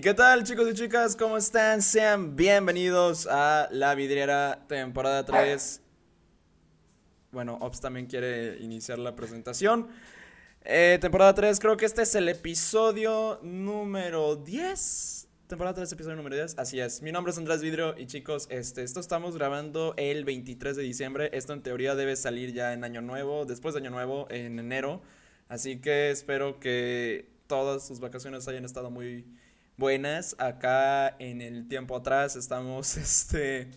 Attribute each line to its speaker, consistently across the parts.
Speaker 1: ¿Y qué tal chicos y chicas? ¿Cómo están? Sean bienvenidos a La Vidriera temporada 3. Bueno, Ops también quiere iniciar la presentación. Eh, temporada 3, creo que este es el episodio número 10. Temporada 3, episodio número 10. Así es. Mi nombre es Andrés Vidrio y chicos, este, esto estamos grabando el 23 de diciembre. Esto en teoría debe salir ya en Año Nuevo, después de Año Nuevo, en enero. Así que espero que todas sus vacaciones hayan estado muy buenas. Acá en el tiempo atrás estamos este,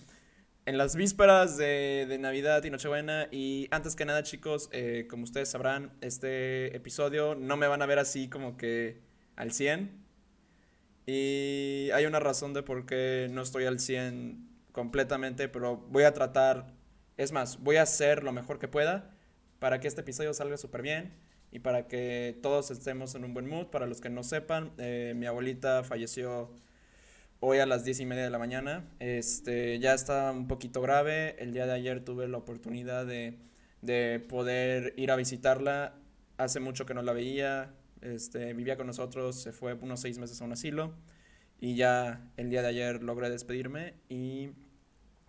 Speaker 1: en las vísperas de, Navidad y Nochebuena. Y antes que nada, chicos, eh, como ustedes sabrán, este episodio no me van a ver así como que al 100. Y hay una razón de por qué no estoy al 100 completamente, pero voy a tratar, es más, voy a hacer lo mejor que pueda para que este episodio salga súper bien y para que todos estemos en un buen mood. Para los que no sepan, eh, mi abuelita falleció hoy a las 10 y media de la mañana. Este, ya está un poquito grave. El día de ayer tuve la oportunidad de, de poder ir a visitarla. Hace mucho que no la veía. Este, vivía con nosotros, se fue unos seis meses a un asilo. Y ya el día de ayer logré despedirme y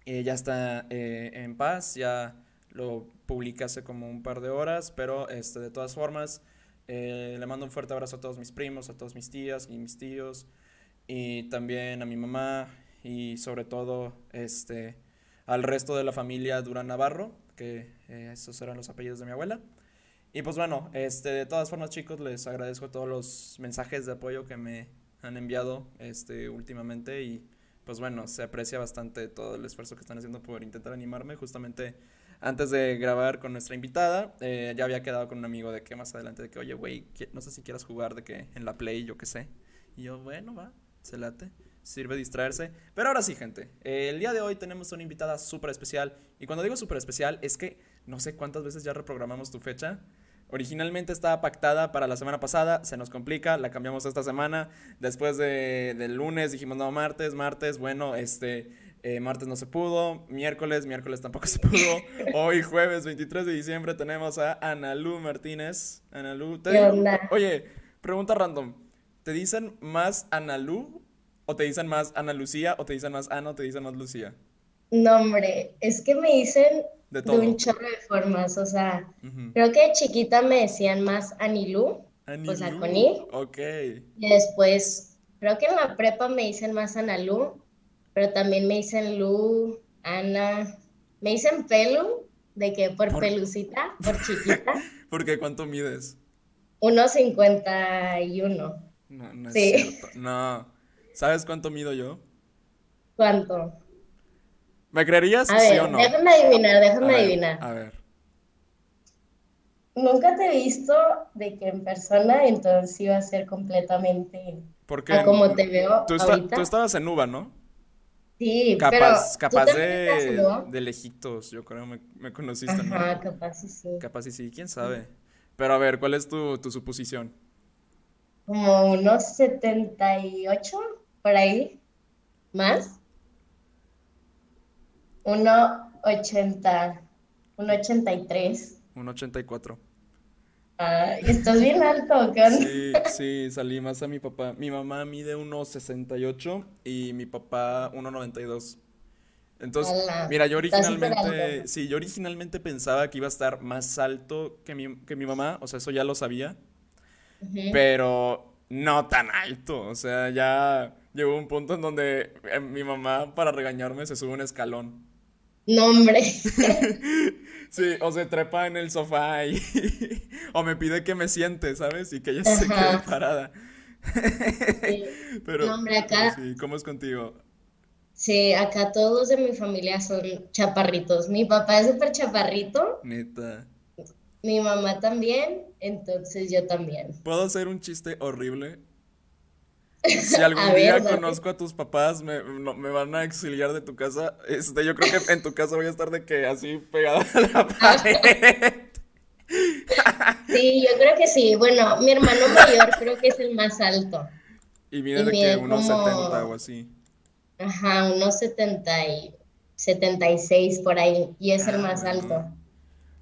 Speaker 1: eh, ya está eh, en paz, ya lo publiqué hace como un par de horas, pero este, de todas formas, eh, le mando un fuerte abrazo a todos mis primos, a todos mis tías y mis tíos, y también a mi mamá, y sobre todo este, al resto de la familia Durán Navarro, que eh, esos eran los apellidos de mi abuela. Y pues bueno, este, de todas formas chicos, les agradezco todos los mensajes de apoyo que me han enviado este, últimamente y pues bueno, se aprecia bastante todo el esfuerzo que están haciendo por intentar animarme. Justamente antes de grabar con nuestra invitada, eh, ya había quedado con un amigo de que más adelante, de que, oye, güey, no sé si quieras jugar, de que en la Play, yo qué sé. Y yo, bueno, va, se late, sirve distraerse. Pero ahora sí, gente, eh, el día de hoy tenemos una invitada súper especial. Y cuando digo súper especial, es que no sé cuántas veces ya reprogramamos tu fecha. Originalmente estaba pactada para la semana pasada, se nos complica, la cambiamos esta semana. Después de, del lunes dijimos, no, martes, martes, bueno, este, eh, martes no se pudo, miércoles, miércoles tampoco se pudo. Hoy, jueves 23 de diciembre, tenemos a Analu Martínez. Analu, te Oye, pregunta random. ¿Te dicen más Analu o te dicen más Ana Lucía o te dicen más Ana o te dicen más Lucía?
Speaker 2: No, hombre, es que me dicen de, un chorro de formas, o sea, creo que de chiquita me decían más Anilú, o sea, con I.
Speaker 1: Ok.
Speaker 2: Y después, creo que en la prepa me dicen más Analú, pero también me dicen Lu, Ana, me dicen Pelu, de que por, pelucita, por chiquita.
Speaker 1: ¿Por qué? ¿Cuánto mides?
Speaker 2: 1.51.
Speaker 1: No, no es cierto. No. ¿Sabes cuánto mido yo?
Speaker 2: ¿Cuánto?
Speaker 1: ¿Me creerías?
Speaker 2: sí
Speaker 1: o no?
Speaker 2: Déjame adivinar, déjame adivinar.
Speaker 1: A ver.
Speaker 2: Nunca te he visto de que en persona, entonces iba a ser completamente
Speaker 1: Porque
Speaker 2: como te veo
Speaker 1: tú,
Speaker 2: ahorita.
Speaker 1: tú estabas en Uva, ¿no?
Speaker 2: Sí,
Speaker 1: capaz,
Speaker 2: pero
Speaker 1: capaz de, de lejitos, yo creo, me, me conociste, ¿no?
Speaker 2: Ajá, capaz sí, sí.
Speaker 1: Capaz sí, sí, quién sabe. Pero a ver, ¿cuál es tu, tu suposición?
Speaker 2: Como unos 78, por ahí, más. Uno 80, un 83.
Speaker 1: Un 84.
Speaker 2: Ah, ¿estás bien alto, ¿qué
Speaker 1: Sí, sí, salí más a mi papá. Mi mamá mide 1.68 y mi papá 1.92. Entonces, mira, yo originalmente, sí, yo originalmente pensaba que iba a estar más alto que mi, que mi mamá, o sea, eso ya lo sabía, pero no tan alto, o sea, ya llegó un punto en donde eh, mi mamá para regañarme se sube un escalón.
Speaker 2: No, hombre.
Speaker 1: Sí, o se trepa en el sofá y... o me pide que me siente, ¿sabes? Y que ella se quede parada.
Speaker 2: Sí. Pero, no, hombre, acá...
Speaker 1: Sí, ¿cómo es contigo?
Speaker 2: Sí, acá todos de mi familia son chaparritos. Mi papá es súper chaparrito.
Speaker 1: Neta.
Speaker 2: Mi mamá también, entonces yo también.
Speaker 1: ¿Puedo hacer un chiste horrible? Si algún día conozco a tus papás, me, me, van a exiliar de tu casa. Este, yo creo que en tu casa voy a estar de que así pegada a la pared.
Speaker 2: Sí, yo creo que sí. Bueno, mi hermano mayor creo que es el más alto.
Speaker 1: Y mide de que unos como... 70 o así.
Speaker 2: Ajá, unos 70 y 76 por ahí. Y es el más ah, alto.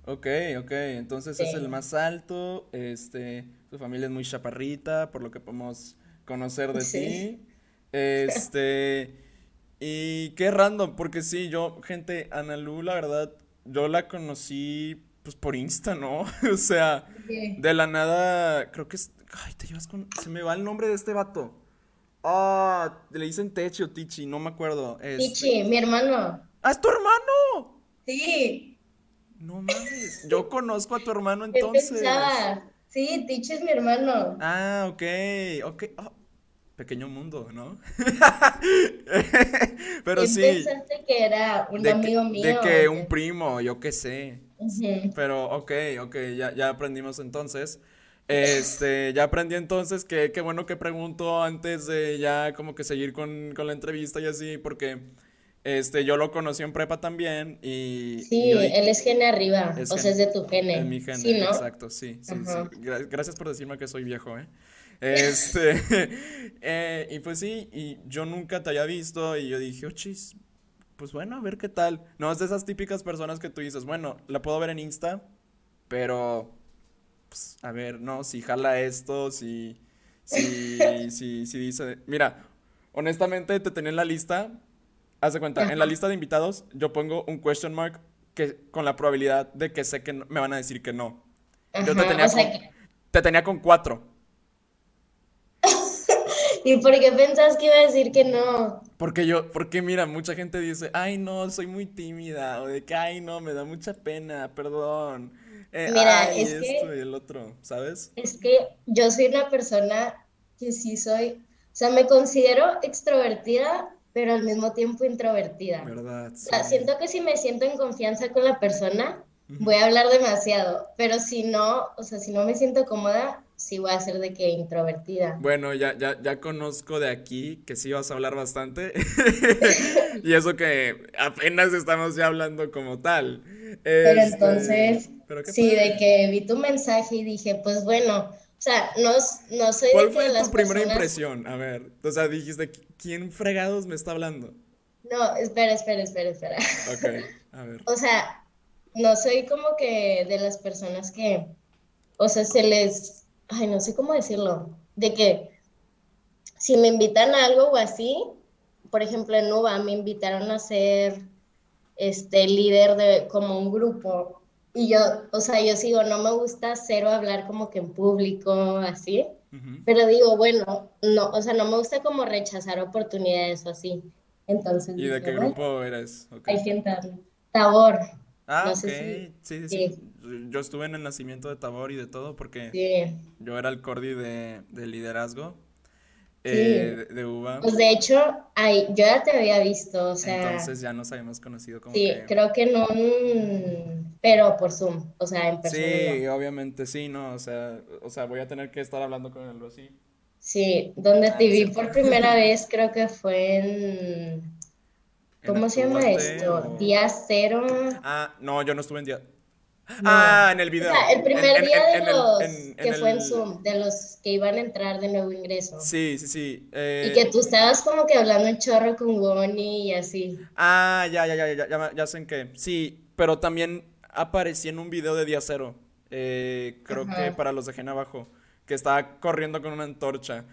Speaker 1: Ok, ok. Entonces es el más alto. Este, su familia es muy chaparrita, por lo que podemos conocer de ti. Este. Y qué random, porque sí, yo, gente, Analu, la verdad, yo la conocí pues por Insta, ¿no? o sea, de la nada, creo que es. Ay, te llevas con. Se me va el nombre de este vato. Ah, le dicen Techi o Tichi, no me acuerdo.
Speaker 2: Tichi, mi hermano.
Speaker 1: ¡Ah, es tu hermano!
Speaker 2: Sí.
Speaker 1: No mames, yo conozco a tu hermano entonces.
Speaker 2: Sí, Tichi es mi hermano.
Speaker 1: Ah, ok, ok. Ah, pequeño mundo, ¿no? Pero sí.
Speaker 2: pensaste que era un amigo mío?
Speaker 1: De que un primo, yo qué sé. Pero, ok, ok, ya, ya aprendimos entonces. Este, ya aprendí entonces que qué bueno que pregunto antes de ya como que seguir con, con la entrevista y así, porque este, yo lo conocí en prepa también y...
Speaker 2: Sí, él es gene arriba, o sea, es de tu gene.
Speaker 1: Es mi gene, exacto, sí, sí, sí. Gracias por decirme que soy viejo, ¿eh? Este, eh, y pues sí, y yo nunca te había visto y yo dije, oh, chis, pues bueno, a ver qué tal. No es de esas típicas personas que tú dices, bueno, la puedo ver en Insta, pero, pues, a ver, no, si jala esto, si, si, si, si dice, mira, honestamente te tenía en la lista, haz de cuenta, en la lista de invitados yo pongo un question mark que con la probabilidad de que sé que me van a decir que no. yo te tenía, con, te tenía con cuatro.
Speaker 2: ¿Y por qué pensás que iba a decir que no?
Speaker 1: Porque yo, porque mira, mucha gente dice, ay no, soy muy tímida, o de que, ay no, me da mucha pena, perdón. Eh, mira, es esto y el otro, ¿sabes?
Speaker 2: Es que yo soy una persona que sí soy, o sea, me considero extrovertida, pero al mismo tiempo introvertida.
Speaker 1: ¿Verdad?
Speaker 2: O sea, siento que si me siento en confianza con la persona, voy a hablar demasiado, pero si no, o sea, si no me siento cómoda, sí voy a ser de que introvertida.
Speaker 1: Bueno, ya, ya, ya conozco de aquí que sí vas a hablar bastante. y eso que apenas estamos ya hablando como tal.
Speaker 2: Pero este, entonces, sí, de que vi tu mensaje y dije, pues bueno, o sea, no, no soy
Speaker 1: ¿Cuál fue tu primera impresión? A ver, o sea, dijiste, ¿quién fregados me está hablando?
Speaker 2: No, espera, espera, espera, espera.
Speaker 1: Ok, a ver.
Speaker 2: o sea, no soy como que de las personas que, o sea, se les ay, no sé cómo decirlo, de que si me invitan a algo o así, por ejemplo en UBA me invitaron a ser este líder de como un grupo y yo, o sea, yo sigo, no me gusta cero hablar como que en público, así, pero digo, bueno, no, o sea, no me gusta como rechazar oportunidades o así. Entonces.
Speaker 1: ¿Y de qué grupo eres?
Speaker 2: Hay que Tabor.
Speaker 1: Ah, ok. sí, sí, sí, Yo estuve en el nacimiento de Tabor y de todo porque yo era el cordi de, liderazgo eh, de, UBA.
Speaker 2: Pues de hecho, ay, yo ya te había visto, o sea.
Speaker 1: Entonces ya nos habíamos conocido como
Speaker 2: Sí, creo que no, pero por Zoom, o sea, en persona.
Speaker 1: Sí, obviamente sí, no, o sea, o sea, voy a tener que estar hablando con él así.
Speaker 2: Sí, donde ah, te vi por primera vez creo que fue en ¿Cómo se llama esto? ¿Día cero?
Speaker 1: Ah, no, yo no estuve en día. Ah, en el video. O
Speaker 2: sea, el primer día de los que fue en Zoom, de los que iban a entrar de nuevo ingreso.
Speaker 1: Sí, sí, sí.
Speaker 2: Eh, y que tú estabas como que hablando en chorro con Bonnie y así.
Speaker 1: Ah, ya, ya, ya, ya, ya, ya sé en qué. Sí, pero también aparecí en un video de día cero. Eh, creo que para los de Gen abajo. Que estaba corriendo con una antorcha.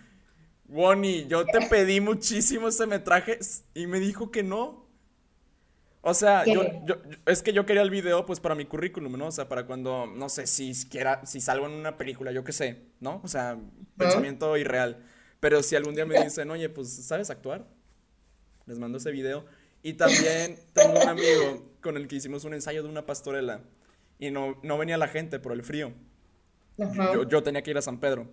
Speaker 1: Bonnie, yo te pedí muchísimo ese metraje y me dijo que no. O sea, yo, yo, es que yo quería el video pues para mi currículum, ¿no? O sea, para cuando, no sé, si quiera, si salgo en una película, yo qué sé, ¿no? O sea, pensamiento irreal. Pero si algún día me dicen, oye, pues, ¿sabes actuar? Les mando ese video. Y también tengo un amigo con el que hicimos un ensayo de una pastorela. Y no, no venía la gente por el frío. Yo, yo tenía que ir a San Pedro,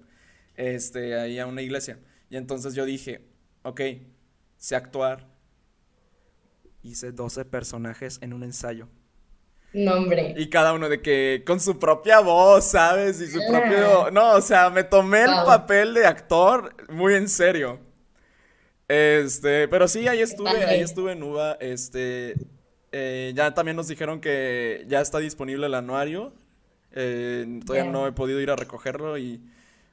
Speaker 1: este, ahí a una iglesia. Y entonces yo dije, ok, sé actuar. Hice 12 personajes en un ensayo.
Speaker 2: Nombre.
Speaker 1: Y cada uno de que con su propia voz, ¿sabes? Y su propio... No, o sea, me tomé el papel de actor muy en serio. Este, pero sí, ahí estuve, ahí estuve en UBA. Este, eh, ya también nos dijeron que ya está disponible el anuario. Eh, todavía no he podido ir a recogerlo y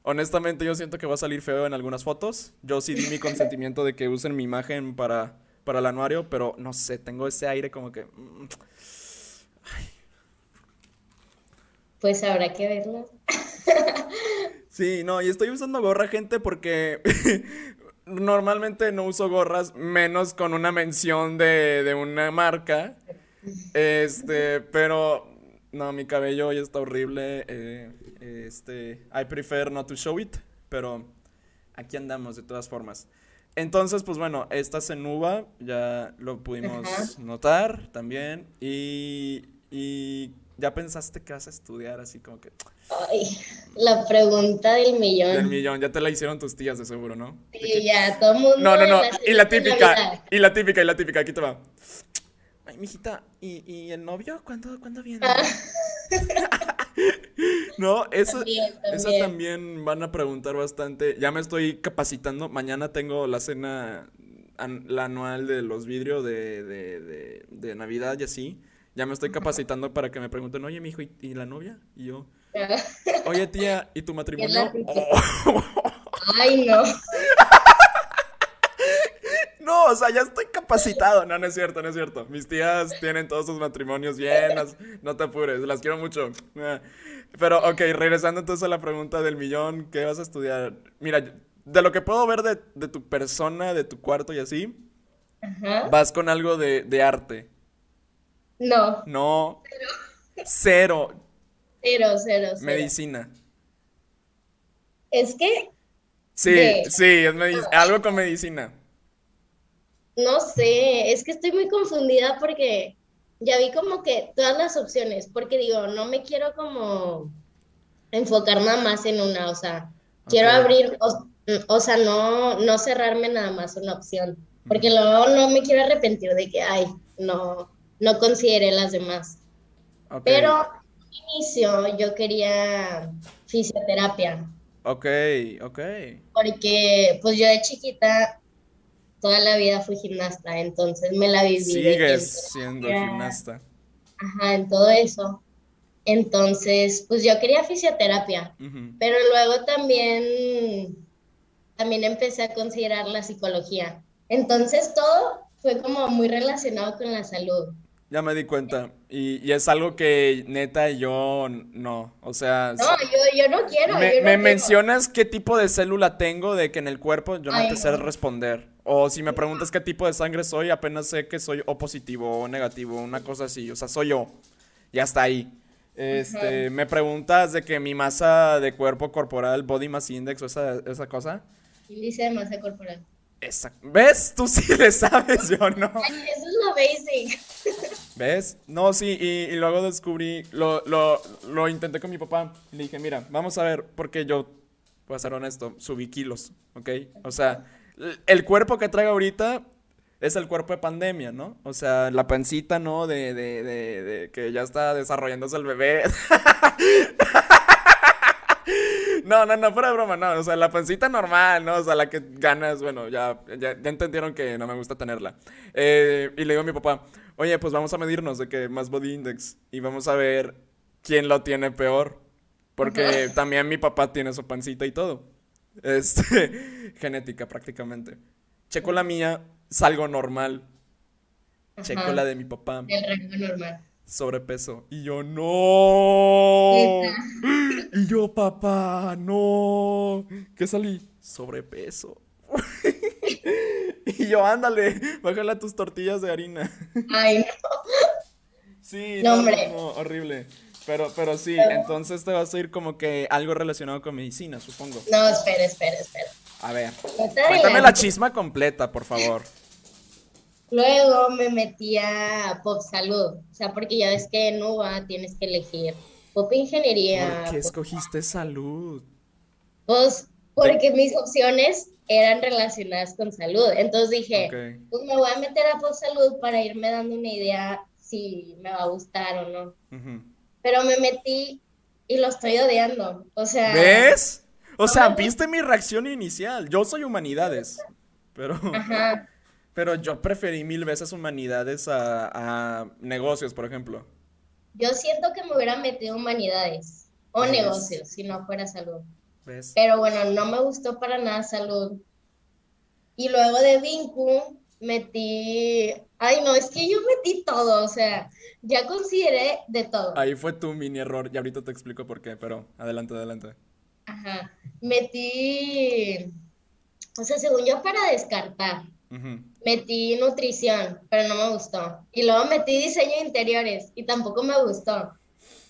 Speaker 1: Honestamente, yo siento que va a salir feo en algunas fotos. Yo sí di mi consentimiento de que usen mi imagen para, para el anuario, pero no sé, tengo ese aire como que. Mm,
Speaker 2: pues habrá que verlo.
Speaker 1: sí, no, y estoy usando gorra, gente, porque normalmente no uso gorras, menos con una mención de, de una marca. Este, pero no, mi cabello hoy está horrible. eh, este, I prefer not to show it, pero aquí andamos de todas formas. Entonces, pues bueno, esta cenuba ya lo pudimos
Speaker 2: Ajá.
Speaker 1: notar también. Y, y ya pensaste que vas a estudiar así como que
Speaker 2: Ay, la pregunta del
Speaker 1: del
Speaker 2: millón.
Speaker 1: millón. Ya te la hicieron tus tías de seguro, ¿no? Que-
Speaker 2: Sí, ya, todo el mundo.
Speaker 1: No, no, no. Y la típica, y la típica, y la típica, aquí te va. Ay, mijita, ¿y, y el novio cuándo, cuándo viene? No, eso,
Speaker 2: También,
Speaker 1: esa
Speaker 2: también.
Speaker 1: también van a preguntar bastante. Ya me estoy capacitando. Mañana tengo la cena, an- la anual de los vidrios de, de, de, de Navidad y así. Ya me estoy capacitando para que me pregunten, oye, mijo, ¿y, y la novia? Y yo, oye, tía, ¿y tu matrimonio? Oh.
Speaker 2: Ay, no.
Speaker 1: No, o sea, ya estoy capacitado. No, no es cierto, no es cierto. Mis tías tienen todos sus matrimonios bien. no te apures, las quiero mucho. Ah, Pero, ok, regresando entonces a la pregunta del millón, ¿qué vas a estudiar? Mira, de lo que puedo ver de, de tu persona, de tu cuarto y así,
Speaker 2: Ajá.
Speaker 1: vas con algo de, de arte.
Speaker 2: No,
Speaker 1: No. Cero.
Speaker 2: cero, cero, cero.
Speaker 1: Medicina.
Speaker 2: Es que,
Speaker 1: Sí,
Speaker 2: De-
Speaker 1: sí, es medic- algo con medicina.
Speaker 2: No sé, es que estoy muy confundida porque ya vi como que todas las opciones, porque digo, no me quiero como enfocar nada más en una, o sea, quiero abrir, o, o sea, no, no cerrarme nada más una opción, porque luego no me quiero arrepentir de que, ay, no, no consideré las demás.
Speaker 1: Ok.
Speaker 2: Pero al inicio yo quería fisioterapia,
Speaker 1: Ok, ok.
Speaker 2: porque pues yo de chiquita toda la vida fui gimnasta, entonces me la viví
Speaker 1: Sigues siendo gimnasta.
Speaker 2: Ajá, en todo eso. Entonces, pues yo quería fisioterapia, pero luego también, también empecé a considerar la psicología. Entonces todo fue como muy relacionado con la salud.
Speaker 1: Ya me di cuenta. Y, y es algo que neta yo no. O sea,
Speaker 2: No, yo, yo no quiero,
Speaker 1: me,
Speaker 2: yo no
Speaker 1: me
Speaker 2: quiero.
Speaker 1: mencionas qué tipo de célula tengo de que en el cuerpo yo no
Speaker 2: Ay,
Speaker 1: te sé
Speaker 2: no.
Speaker 1: responder. O si me preguntas qué tipo de sangre soy, apenas sé que soy O positivo o negativo, una cosa así. O sea, soy yo. Y hasta ahí. Este, me preguntas de que mi masa de cuerpo corporal, body mass index o esa, esa cosa.
Speaker 2: Índice de masa corporal.
Speaker 1: Esa. ¿Ves? Tú sí le sabes, yo no.
Speaker 2: Ay, eso es lo basic.
Speaker 1: ¿Ves? No, sí, y, y luego descubrí, lo, lo, lo intenté con mi papá. Le dije, mira, vamos a ver, porque yo, voy a ser honesto, subí kilos, ¿ok? O sea, el cuerpo que traigo ahorita es el cuerpo de pandemia, ¿no? O sea, la pancita, ¿no? De, de, de, de que ya está desarrollándose el bebé. No, no, no, fuera de broma, no. O sea, la pancita normal, ¿no? O sea, la que ganas, bueno, ya, ya, ya entendieron que no me gusta tenerla. Eh, y le digo a mi papá, oye, pues vamos a medirnos de que más body index y vamos a ver quién lo tiene peor. Porque también mi papá tiene su pancita y todo. Este, genética prácticamente. Checo la mía, salgo normal. Checo la de mi papá,
Speaker 2: El rango normal.
Speaker 1: sobrepeso. Y yo, no. Y yo, papá, no. ¿Qué salí? Sobrepeso. Y yo, ándale, bájale a tus tortillas de harina.
Speaker 2: Ay, no.
Speaker 1: Sí,
Speaker 2: No,
Speaker 1: no, no, horrible. Pero, pero sí, entonces te vas a ir como que algo relacionado con medicina, supongo.
Speaker 2: No, espera, espera, espera.
Speaker 1: A ver, cuéntame la chisma completa, por favor.
Speaker 2: Luego me metí a Pop Salud, o sea, porque ya ves que en UBA tienes que elegir Pop Ingeniería.
Speaker 1: ¿Por qué
Speaker 2: Pop-
Speaker 1: escogiste salud?
Speaker 2: Pues porque mis opciones eran relacionadas con salud. Entonces dije, pues me voy a meter a Pop Salud para irme dando una idea si me va a gustar o no.
Speaker 1: Ujú.
Speaker 2: Pero me metí y lo estoy odiando. O sea,
Speaker 1: ¿Ves? O sea,
Speaker 2: me-
Speaker 1: viste mi reacción inicial. Yo soy humanidades. Pero,
Speaker 2: ajá.
Speaker 1: pero yo preferí mil veces humanidades a, a negocios, por ejemplo.
Speaker 2: Yo siento que me hubiera metido humanidades o
Speaker 1: ¿Ves?
Speaker 2: negocios si no fuera salud.
Speaker 1: ¿Ves?
Speaker 2: Pero bueno, no me gustó para nada salud. Y luego de Vincu metí, ay no, es que yo metí todo, o sea, ya consideré de todo.
Speaker 1: Ahí fue tu mini error y ahorita te explico por qué, pero adelante, adelante.
Speaker 2: Ajá. Metí o sea, según yo para descartar, metí nutrición, pero no me gustó. Y luego metí diseño de interiores y tampoco me gustó.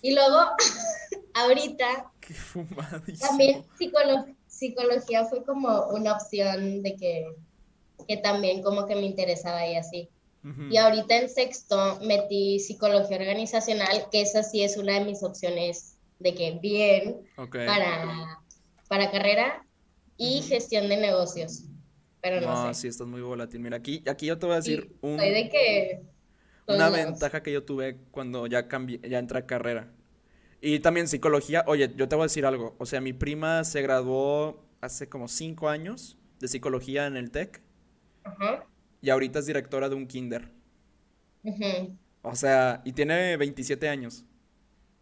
Speaker 2: Y luego, ahorita,
Speaker 1: Qué fumadísimo.
Speaker 2: también psicolo- psicología fue como una opción de que, que también como que me interesaba y así. Y ahorita en sexto metí psicología organizacional, que esa sí es una de mis opciones de que bien para, para carrera y gestión de negocios. Pero no,
Speaker 1: No,
Speaker 2: sé.
Speaker 1: sí, estás muy volátil. Mira, aquí, aquí yo te voy a decir
Speaker 2: Sí,
Speaker 1: un,
Speaker 2: de que
Speaker 1: una
Speaker 2: lados.
Speaker 1: ventaja que yo tuve cuando ya cambié, ya entré a carrera. Y también psicología. Oye, yo te voy a decir algo. O sea, mi prima se graduó hace como cinco años de psicología en el TEC
Speaker 2: Ajá.
Speaker 1: y ahorita es directora de un kinder. O sea, y tiene 27 años.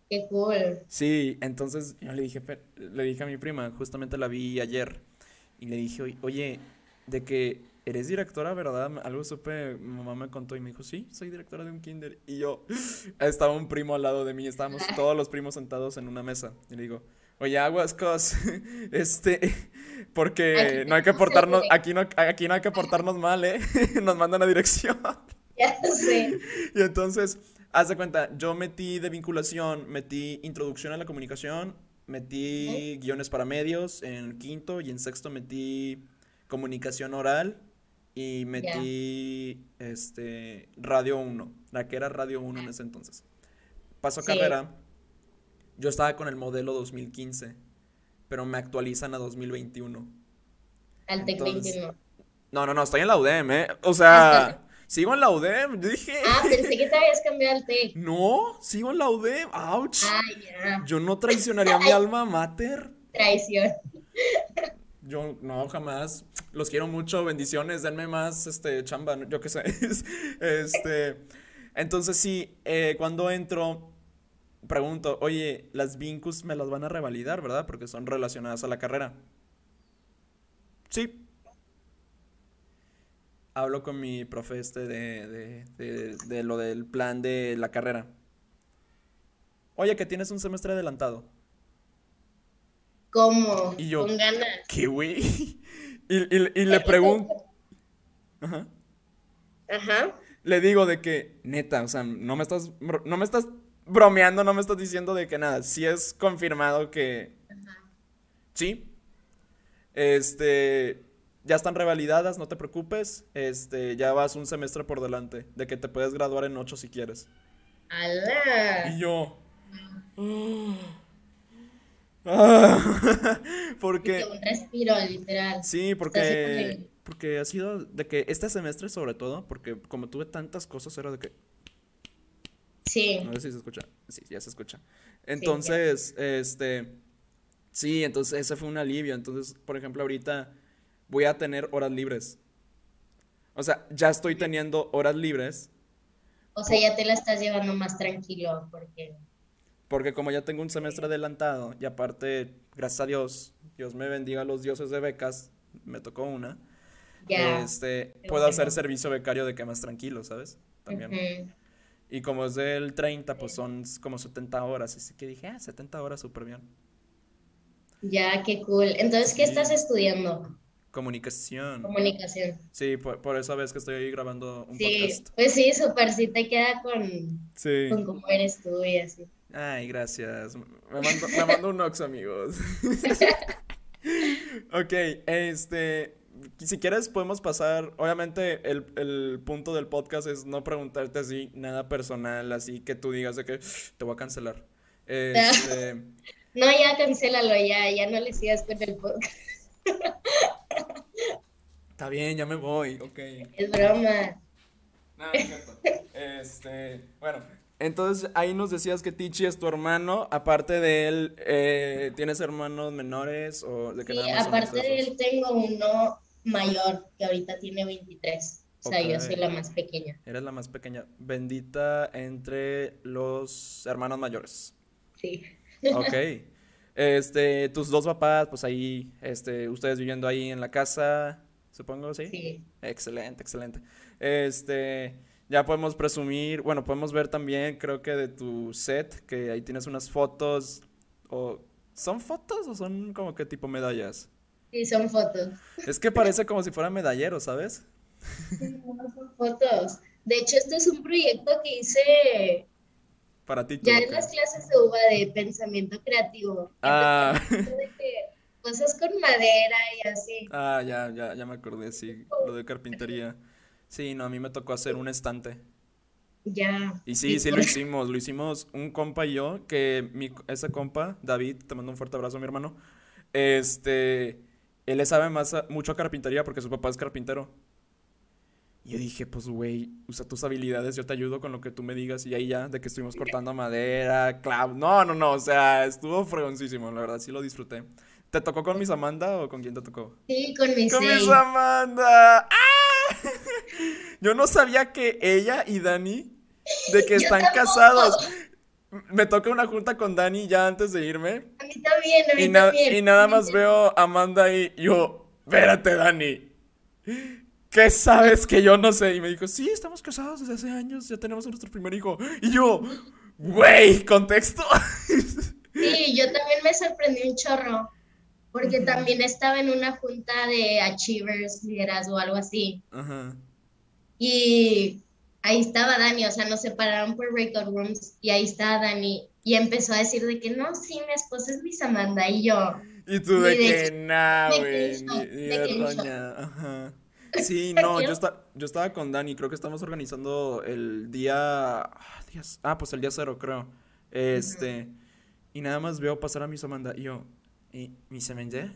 Speaker 2: Qué cool.
Speaker 1: Sí, entonces yo le dije, "Pe- le dije a mi prima, justamente la vi ayer, y le dije, "Oy- oye, de que eres directora, ¿verdad? Algo supe, mi mamá me contó y me dijo, sí, soy directora de un kinder. Y yo, estaba un primo al lado de mí, estábamos todos los primos sentados en una mesa. Y le digo, oye, aguas, cos, este, porque no hay que portarnos, aquí no, aquí no hay que portarnos mal, ¿eh? Nos mandan a dirección.
Speaker 2: Ya sé.
Speaker 1: Y entonces, haz de cuenta, yo metí de vinculación, metí introducción a la comunicación, metí guiones para medios en quinto y en sexto metí comunicación oral y metí este Radio 1, la que era Radio 1 en ese entonces. Paso
Speaker 2: Sí.
Speaker 1: carrera, yo estaba con el modelo 2015, pero me actualizan a 2021.
Speaker 2: Al Tec
Speaker 1: Entonces-
Speaker 2: 21.
Speaker 1: No, no, no, estoy en la UDEM, ¿eh? O sea, sigo en la UDEM, yo dije...
Speaker 2: Ah, pensé que te habías cambiado al Tec.
Speaker 1: No, sigo en la UDEM. ¡Auch!
Speaker 2: Ah.
Speaker 1: Yo no traicionaría a mi alma mater.
Speaker 2: Traición.
Speaker 1: Yo no, jamás. Los quiero mucho. Bendiciones. Denme más, este, chamba. Yo qué sé. Este. Entonces sí, eh, cuando entro, pregunto, oye, las Vincus me las van a revalidar, ¿verdad? Porque son relacionadas a la carrera. Sí. Hablo con mi profe este de, de, de, de lo del plan de la carrera. Oye, que tienes un semestre adelantado.
Speaker 2: ¿Cómo?
Speaker 1: Y yo-
Speaker 2: Con ganas.
Speaker 1: ¿Qué, güey? Y, y- y le pregunto. Ajá.
Speaker 2: Ajá.
Speaker 1: Le digo de que, neta, o sea, no me estás, no me estás bromeando, no me estás diciendo de que nada. Si es confirmado que. Sí. Este. Ya están revalidadas, no te preocupes. Este, ya vas un semestre por delante. De que te puedes graduar en ocho si quieres.
Speaker 2: ¡Hala!
Speaker 1: Y yo. Ah, porque.
Speaker 2: Un respiro, literal.
Speaker 1: Sí, porque, porque ha sido de que este semestre sobre todo, porque como tuve tantas cosas era de que,
Speaker 2: Sí.
Speaker 1: no sé si se escucha, sí, ya se escucha. Entonces, este, sí, entonces ese fue un alivio. Entonces, por ejemplo, ahorita voy a tener horas libres. O sea, ya estoy teniendo horas libres
Speaker 2: O sea, ya te la estás llevando más tranquilo porque...
Speaker 1: porque como ya tengo un semestre adelantado y aparte, gracias a Dios, Dios me bendiga a los dioses de becas, me tocó una.
Speaker 2: Ya.
Speaker 1: Este, puedo hacer servicio becario de que más tranquilo, ¿sabes? También. Y como es del 30, pues son como 70 horas. Así que dije, ah, 70 horas, súper bien.
Speaker 2: Ya, qué cool. Entonces, ¿qué
Speaker 1: Sí.
Speaker 2: estás estudiando?
Speaker 1: Comunicación.
Speaker 2: Comunicación.
Speaker 1: Sí, por, por esa vez que estoy ahí grabando un
Speaker 2: Sí,
Speaker 1: podcast.
Speaker 2: pues sí, súper sí te queda con,
Speaker 1: Sí.
Speaker 2: con cómo eres tú y así.
Speaker 1: Ay, gracias. Me mando, me mando un ox, amigos. Ok, este, si quieres podemos pasar, obviamente el, el punto del podcast es no preguntarte así nada personal, así que tú digas de que te voy a cancelar. Este,
Speaker 2: No, ya cancélalo, ya, ya no le sigas con el podcast.
Speaker 1: está bien, ya me voy, ok.
Speaker 2: Es broma.
Speaker 1: No, no es cierto. Este, bueno, entonces ahí nos decías que Tichi es tu hermano, aparte de él, eh, ¿tienes hermanos menores o de que
Speaker 2: Sí,
Speaker 1: nada más
Speaker 2: aparte de él tengo uno mayor que ahorita tiene 23. O sea, yo soy la más pequeña.
Speaker 1: Eres la más pequeña, bendita entre los hermanos mayores.
Speaker 2: Sí.
Speaker 1: Ok. Este, tus dos papás, pues ahí, este, ustedes viviendo ahí en la casa, supongo, ¿sí?
Speaker 2: Sí.
Speaker 1: Excelente, excelente. Este, ya podemos presumir, bueno, podemos ver también, creo que de tu set, que ahí tienes unas fotos, o ¿son fotos o son como que tipo medallas?
Speaker 2: Sí, son fotos.
Speaker 1: Es que parece como si fuera medallero, ¿sabes?
Speaker 2: No, son fotos. De hecho, este es un proyecto que hice
Speaker 1: Para ti.
Speaker 2: ya en las clases de UBA de pensamiento creativo.
Speaker 1: Ah,
Speaker 2: Empezamos de que cosas con madera y así.
Speaker 1: ah, ya, ya, ya me acordé, sí, lo de carpintería. Sí, no, a mí me tocó hacer un estante.
Speaker 2: Ya.
Speaker 1: Y sí, sí lo hicimos, lo hicimos un compa y yo, que mi, ese compa, David, te mando un fuerte abrazo, mi hermano, este, él le sabe más a- mucho a carpintería porque su papá es carpintero. Y yo dije, pues, güey, usa tus habilidades, yo te ayudo con lo que tú me digas. Y ahí ya, de que estuvimos cortando madera, clavo. No, no, no, o sea, estuvo fregoncísimo, la verdad, sí lo disfruté. ¿Te tocó con Miss Amanda o con quién te tocó?
Speaker 2: Sí, con mis
Speaker 1: ¡Con. Miss Amanda! ¡Ah! Yo no sabía que ella y Dani, de que están casados. Me toca una junta con Dani ya antes de irme.
Speaker 2: A mí también, a mí
Speaker 1: Y,
Speaker 2: también.
Speaker 1: y nada más veo a Amanda y yo, espérate, Dani. ¿Qué sabes que yo no sé? Y me dijo, sí, estamos casados desde hace años, ya tenemos a nuestro primer hijo. Y yo, güey, contexto.
Speaker 2: Sí, yo también me sorprendí un chorro, porque también estaba en una junta de achievers, liderazgo, algo así.
Speaker 1: Ajá.
Speaker 2: Y ahí estaba Dani, o sea, nos separaron por breakout rooms y ahí estaba Dani. Y empezó a decir de que no, sí, mi esposa es Miss Amanda y yo.
Speaker 1: Y tú de
Speaker 2: de
Speaker 1: que nah,
Speaker 2: de
Speaker 1: güey. Ajá. Sí, no, yo, esta- yo estaba con Dani, creo que estamos organizando el día... Ah, días- ah, pues el día cero, creo. Este, y nada más veo pasar a Miss Amanda y yo, ¿y Miss Amanda?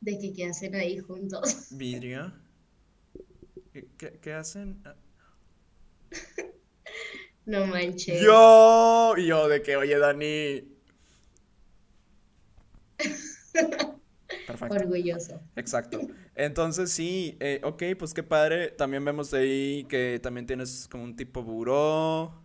Speaker 2: De que qué hacen ahí juntos.
Speaker 1: ¿Vidrio? ¿Qué, qué- qué hacen?
Speaker 2: No manches.
Speaker 1: Yo, yo de que, oye, Dani. Perfecto.
Speaker 2: Orgulloso.
Speaker 1: Exacto. Entonces sí, eh, ok, pues qué padre. También vemos ahí que también tienes como un tipo buró,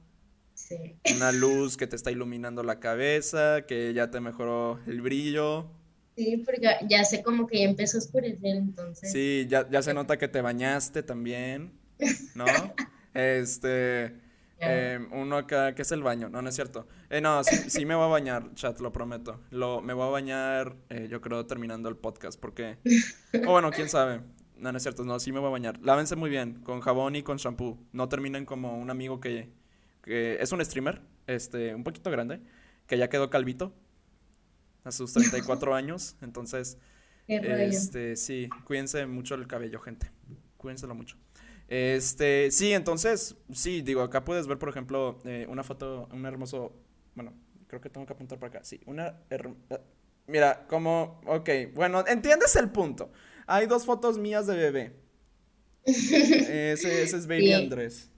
Speaker 2: Sí.
Speaker 1: una luz que te está iluminando la cabeza, que ya te mejoró el brillo.
Speaker 2: Sí, porque ya sé como que ya empezó a oscurecer entonces.
Speaker 1: Sí, ya, ya se nota que te bañaste también, ¿no? Este, eh, uno acá, ¿qué es el baño? No, no es cierto. Eh, no, sí, sí me voy a bañar, chat, lo prometo. Lo, me voy a bañar, eh, yo creo, terminando el podcast, porque... O bueno, quién sabe. No, no es cierto, no, sí me voy a bañar. Lávense muy bien, con jabón y con shampoo. No terminen como un amigo que, que es un streamer, este, un poquito grande, que ya quedó calvito a sus 34 años. Entonces, este, sí, cuídense mucho el cabello, gente. Cuídenselo mucho. Este, sí, entonces, sí, digo, acá puedes ver, por ejemplo, eh, una foto, un hermoso, bueno, creo que tengo que apuntar para acá, sí, una, her- eh, mira, como, ok, bueno, entiendes el punto. Hay dos fotos mías de bebé. Ese, ese es Baby
Speaker 2: Sí.
Speaker 1: Andrés.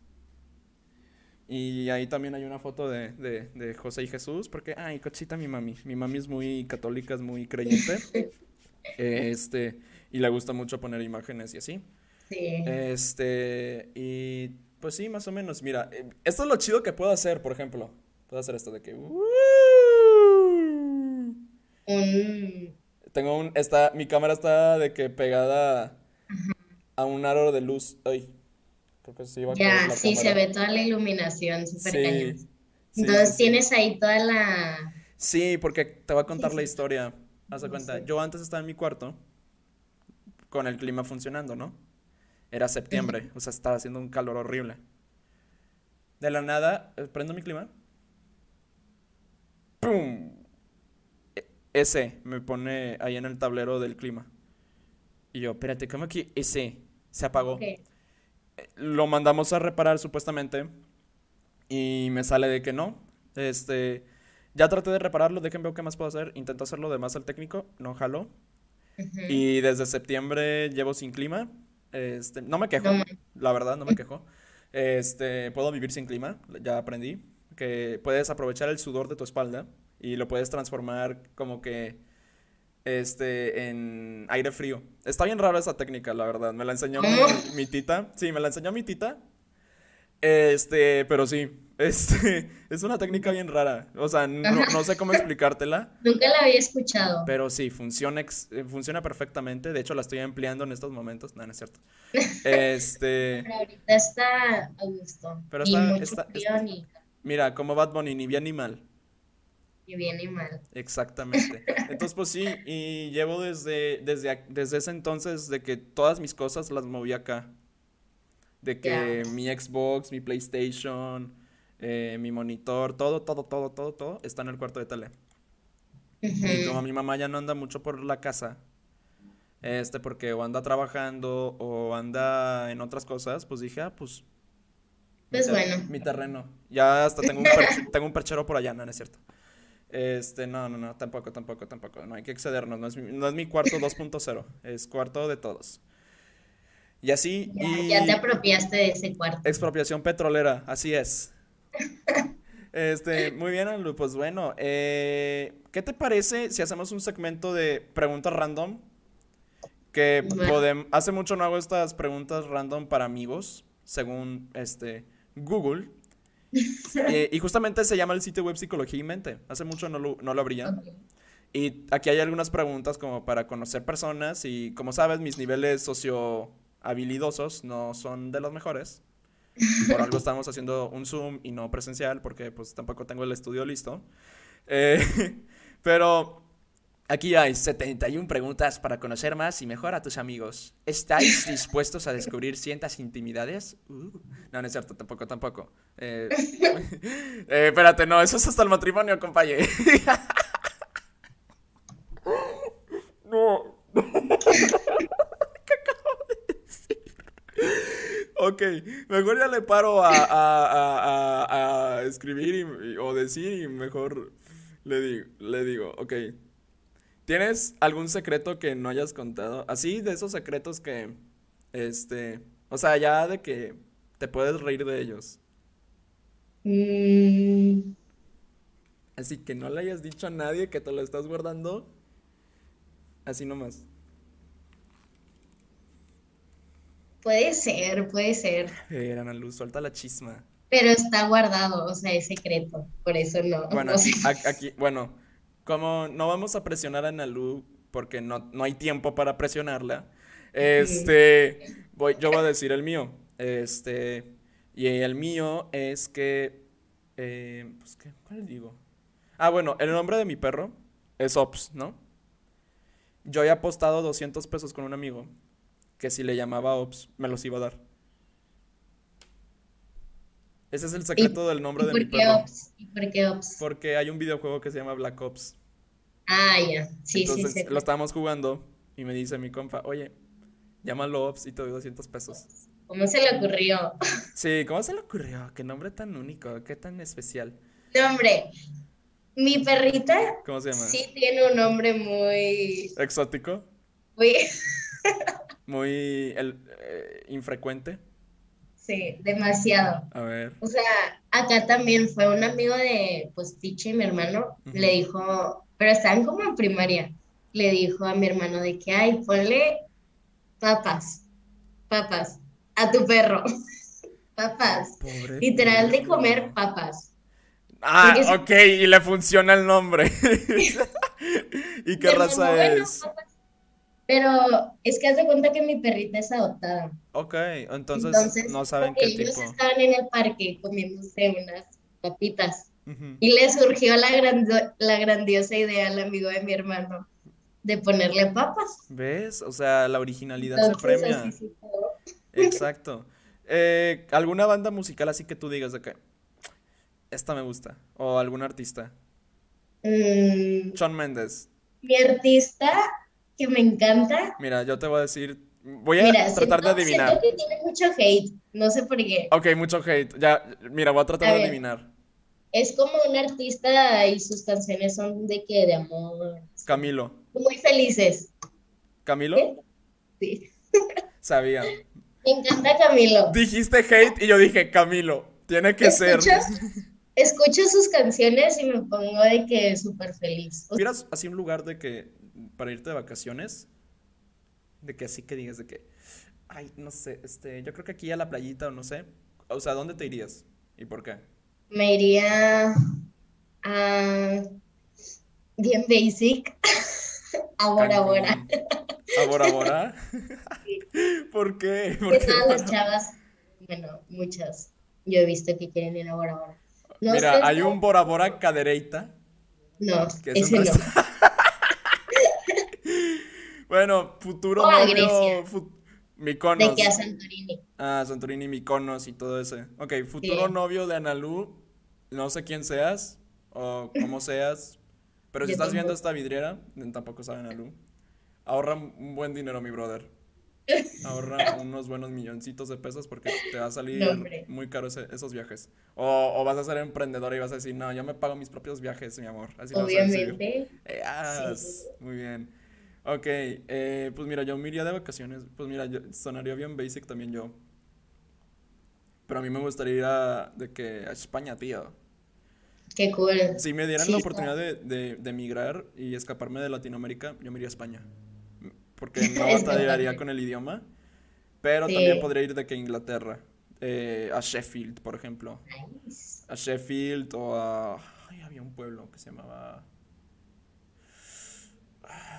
Speaker 1: Y ahí también hay una foto de, de, de José y Jesús, porque, ay, cochita mi mami. Mi mami es muy católica, es muy creyente. Este, y le gusta mucho poner imágenes y así.
Speaker 2: Sí.
Speaker 1: Este, y pues sí, más o menos. Mira, eh, esto es lo chido que puedo hacer, por ejemplo. Puedo hacer esto de que.
Speaker 2: Un...
Speaker 1: Tengo un. Está, mi cámara está de que pegada a un aro de luz. Ay, creo que sí va a
Speaker 2: Ya,
Speaker 1: la
Speaker 2: sí, se
Speaker 1: cámara.
Speaker 2: ve toda la iluminación, súper
Speaker 1: Sí,
Speaker 2: cañón.
Speaker 1: sí,
Speaker 2: Entonces
Speaker 1: sí,
Speaker 2: tienes ahí toda la...
Speaker 1: Sí, porque te voy a contar
Speaker 2: Sí,
Speaker 1: la historia. Haz de cuenta, yo antes estaba en mi cuarto con el clima funcionando, ¿no? Era septiembre, o sea, estaba haciendo un calor horrible. De la nada, eh, prendo mi clima. ¡Pum! E- Ese me pone ahí en el tablero del clima. Y yo, espérate, ¿cómo que ese se apagó?
Speaker 2: Ok.
Speaker 1: Lo mandamos a reparar supuestamente y me sale de que no. Este, ya traté de repararlo, déjenme ver qué más puedo hacer. Intento hacerlo de más al técnico, no jaló. Y desde septiembre llevo sin clima. Este, no me quejo, la verdad, no me quejo. Este, puedo vivir sin clima, ya aprendí que puedes aprovechar el sudor de tu espalda y lo puedes transformar como que este en aire frío. Está bien rara esa técnica, la verdad. Me la enseñó mi, mi tita. Sí, me la enseñó mi tita. Este, pero sí, este, es una técnica bien rara. O sea, no, no sé cómo explicártela.
Speaker 2: Nunca la había escuchado.
Speaker 1: Pero sí, funciona, ex- eh, funciona perfectamente. De hecho, la estoy empleando en estos momentos. No, no es cierto. Este,
Speaker 2: Pero ahorita está a gusto.
Speaker 1: Pero está-
Speaker 2: mucho
Speaker 1: está-
Speaker 2: frío
Speaker 1: está-
Speaker 2: ni...
Speaker 1: mira, como Bad Bunny, ni bien ni mal.
Speaker 2: Ni bien ni mal.
Speaker 1: Exactamente. Entonces, pues sí, y llevo desde, desde, desde ese entonces de que todas mis cosas las moví acá. De que mi Xbox, mi PlayStation, eh, mi monitor, todo, todo, todo, todo, todo está en el cuarto de tele. Y como mi mamá ya no anda mucho por la casa, este, porque o anda trabajando o anda en otras cosas, pues dije, ah, pues.
Speaker 2: Pues bueno.
Speaker 1: Mi terreno. Ya hasta tengo un, tengo un perchero por allá, no, no es cierto. Este, no, no, no, tampoco, tampoco, tampoco. No hay que excedernos. No es, no es mi cuarto 2.0, es cuarto de todos. Y así.
Speaker 2: Ya, y... ya te apropiaste de ese cuarto.
Speaker 1: Expropiación petrolera, así es. Este, muy bien, Anlu. Pues bueno, eh, ¿qué te parece si hacemos un segmento de preguntas random? Que podemos. Hace mucho no hago estas preguntas random para amigos, según este Google. Eh, y justamente se llama el sitio web Psicología y Mente. Hace mucho no lo, no lo abría. Y aquí hay algunas preguntas como para conocer personas. Y como sabes, mis niveles sociohabilidosos no son de los mejores. Por algo estamos haciendo un Zoom y no presencial porque pues tampoco tengo el estudio listo. Eh, pero aquí hay 71 preguntas para conocer más y mejor a tus amigos. ¿Estáis dispuestos a descubrir ciertas intimidades? Uh, no, no es cierto, tampoco, tampoco. Eh, eh, espérate, no, eso es hasta el matrimonio, compañero. no. Ok, mejor ya le paro a, escribir o decir y mejor le digo, le digo, ok. ¿Tienes algún secreto que no hayas contado? Así de esos secretos que, este, o sea, ya de que te puedes reír de ellos.
Speaker 2: Mm.
Speaker 1: Así que no le hayas dicho a nadie que te lo estás guardando. Así nomás.
Speaker 2: Puede ser, puede ser.
Speaker 1: Eh, Ana Luz, suelta la chisma.
Speaker 2: Pero está guardado, o sea, es secreto, por eso no.
Speaker 1: Bueno, aquí, bueno, como no vamos a presionar a Ana Luz porque no, no hay tiempo para presionarla, este, voy, yo voy a decir el mío. Este, y el mío es que, eh, pues, ¿qué? ¿cuál digo? Ah, bueno, el nombre de mi perro es Ops, ¿no? Yo he apostado 200 pesos con un amigo que si le llamaba Ops, me los iba a dar. Ese es el secreto del nombre de mi perro.
Speaker 2: Ops? ¿Y por qué Ops?
Speaker 1: Porque hay un videojuego que se llama Black Ops.
Speaker 2: Ah, ya. Sí,
Speaker 1: Entonces,
Speaker 2: sí,
Speaker 1: Lo estábamos jugando y me dice mi compa, oye, llámalo Ops y te doy 200 pesos.
Speaker 2: ¿Cómo se le ocurrió?
Speaker 1: Sí, ¿cómo se le ocurrió? Qué nombre tan único, qué tan especial.
Speaker 2: Nombre. Mi perrita.
Speaker 1: ¿Cómo se llama?
Speaker 2: Sí, tiene un nombre muy.
Speaker 1: ¿Exótico?
Speaker 2: Muy.
Speaker 1: muy eh, infrecuente.
Speaker 2: Sí, demasiado.
Speaker 1: A ver.
Speaker 2: O sea, acá también fue un amigo de, pues, Tiche, mi hermano, le dijo, pero estaban como en primaria, le dijo a mi hermano de que, ay, ponle papas, papas, a tu perro, papas. Literal de comer papas.
Speaker 1: Ah, ok, y le funciona el nombre. ¿Y qué raza es?
Speaker 2: Pero es que haz de cuenta que mi perrita es adoptada.
Speaker 1: Ok, entonces, no saben qué
Speaker 2: ellos estaban en el parque comiéndose unas papitas. Y le surgió la, la grandiosa idea al amigo de mi hermano de ponerle papas.
Speaker 1: ¿Ves? O sea, la originalidad se premia. Exacto. Eh, ¿Alguna banda musical así que tú digas de que esta me gusta? ¿O algún artista?
Speaker 2: Mm.
Speaker 1: Shawn Mendes.
Speaker 2: Mi artista que me encanta.
Speaker 1: Mira, yo te voy a decir, voy a tratar de adivinar.
Speaker 2: Siento que tiene mucho hate, no sé por qué.
Speaker 1: Ok, mucho hate. Ya, mira, voy a tratar de adivinar.
Speaker 2: Es como un artista y sus canciones son de que, de amor.
Speaker 1: Camilo.
Speaker 2: Muy felices.
Speaker 1: ¿Camilo?
Speaker 2: Sí.
Speaker 1: Sabía.
Speaker 2: Me encanta Camilo.
Speaker 1: Dijiste hate y yo dije Camilo. Tiene que ser.
Speaker 2: Escucho sus canciones y me pongo de que súper feliz.
Speaker 1: ¿Miras así un lugar de que para irte de vacaciones, de que así que digas de que, ay, no sé, este, yo creo que aquí a la playita o no sé, o sea, ¿dónde te irías y por qué?
Speaker 2: Me iría a bien basic, a Bora Bora.
Speaker 1: ¿A Bora Bora? ¿Por qué?
Speaker 2: ¿Por qué las chavas, bueno, muchas, yo he visto que quieren ir a Bora Bora.
Speaker 1: Mira, hay un Bora Bora cadereita
Speaker 2: No,
Speaker 1: Que es
Speaker 2: ese no.
Speaker 1: Bueno, futuro
Speaker 2: O a
Speaker 1: novio. Fu- Mykonos.
Speaker 2: De que a Santorini.
Speaker 1: Ah, Santorini, Mykonos y todo ese. Ok, futuro
Speaker 2: Sí.
Speaker 1: novio de Analu. No sé quién seas o cómo seas. Pero si
Speaker 2: Yo
Speaker 1: estás viendo
Speaker 2: tampoco.
Speaker 1: esta vidriera, tampoco sabe Analu. Ahorra un buen dinero, mi brother. Ahorra unos buenos milloncitos de pesos porque te va a salir
Speaker 2: No,
Speaker 1: muy caro ese- esos viajes. O, o vas a ser emprendedor y vas a decir, no, yo me pago mis propios viajes, mi amor. Así.
Speaker 2: Obviamente.
Speaker 1: Eas, Muy bien. Ok, eh, pues mira, yo me iría de vacaciones. Pues mira, yo, sonaría bien basic también yo. Pero a mí me gustaría ir a, de que, a España, tío.
Speaker 2: Qué cool.
Speaker 1: Si me dieran
Speaker 2: Sí,
Speaker 1: la oportunidad de, de, de emigrar y escaparme de Latinoamérica, yo me iría a España. Porque no batallaría con el idioma. Pero
Speaker 2: Sí.
Speaker 1: también podría ir de que a Inglaterra. eh, a Sheffield, por ejemplo.
Speaker 2: Nice.
Speaker 1: A Sheffield o a... Ay, había un pueblo que se llamaba...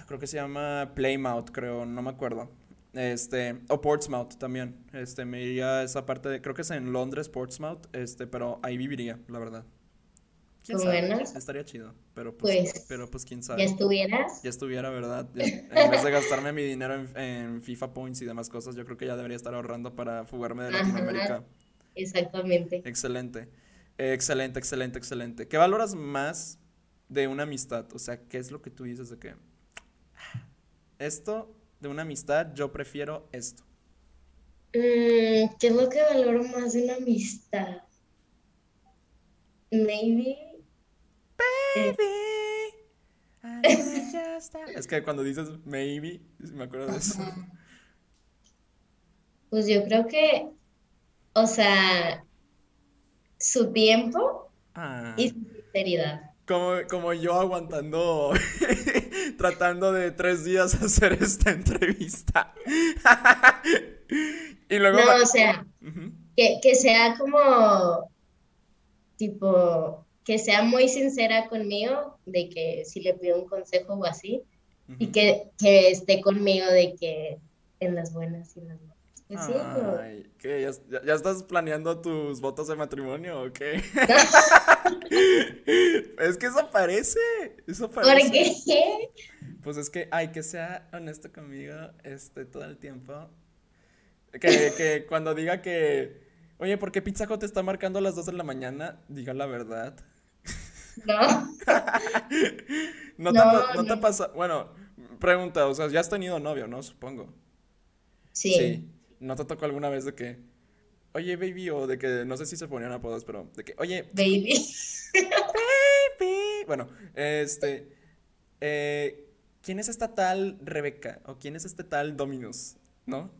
Speaker 1: Creo que se llama Plymouth, creo, no me acuerdo. Este, o Portsmouth también. Este, me iría a esa parte de... Creo que es en Londres, Portsmouth, este, pero ahí viviría, la verdad. ¿Quién sabe? Estaría chido, pero pues,
Speaker 2: Pues,
Speaker 1: pero pues quién
Speaker 2: ¿Ya
Speaker 1: sabe.
Speaker 2: estuvieras?
Speaker 1: Ya estuviera, ¿verdad? Ya- en vez de gastarme mi dinero en, en FIFA Points y demás cosas, yo creo que ya debería estar ahorrando para fugarme de
Speaker 2: Ajá.
Speaker 1: Latinoamérica.
Speaker 2: Exactamente.
Speaker 1: Excelente. Eh, excelente, excelente, excelente. ¿Qué valoras más de una amistad? O sea, ¿qué es lo que tú dices de que "Ah, esto de una amistad yo prefiero esto?
Speaker 2: Mm, ¿qué es lo que valoro más de una amistad? Maybe. eh,
Speaker 1: Es que cuando dices maybe, me acuerdo de eso.
Speaker 2: Pues yo creo que, o sea, su tiempo
Speaker 1: Ah,
Speaker 2: y su sinceridad.
Speaker 1: como, como yo aguantando, tratando de tres días hacer esta entrevista. Y luego...
Speaker 2: No, o sea, que, que sea como, tipo, que sea muy sincera conmigo, de que si le pido un consejo o así, y que, que esté conmigo de que en las buenas y en las malas.
Speaker 1: Ay, ¿qué? ¿Ya, ya- ya estás planeando tus votos de matrimonio o qué? Es que eso parece, eso
Speaker 2: ¿por
Speaker 1: parece.
Speaker 2: qué?
Speaker 1: Pues es que, ay, que sea honesto conmigo, este, todo el tiempo. Que, que cuando diga que, oye, ¿por qué Pizza Hut te está marcando a las 2 de la mañana? Diga la verdad.
Speaker 2: No,
Speaker 1: No te,
Speaker 2: No,
Speaker 1: no te pasado, bueno, pregunta, o sea, ya has tenido novio, ¿no? Supongo.
Speaker 2: sí,
Speaker 1: Sí. ¿No te tocó alguna vez de que, oye, baby, o de que, no sé si se ponían apodos, pero de que, oye,
Speaker 2: baby.
Speaker 1: baby. Bueno, este, eh, ¿quién es esta tal Rebeca? ¿O quién es este tal Dominus? ¿No?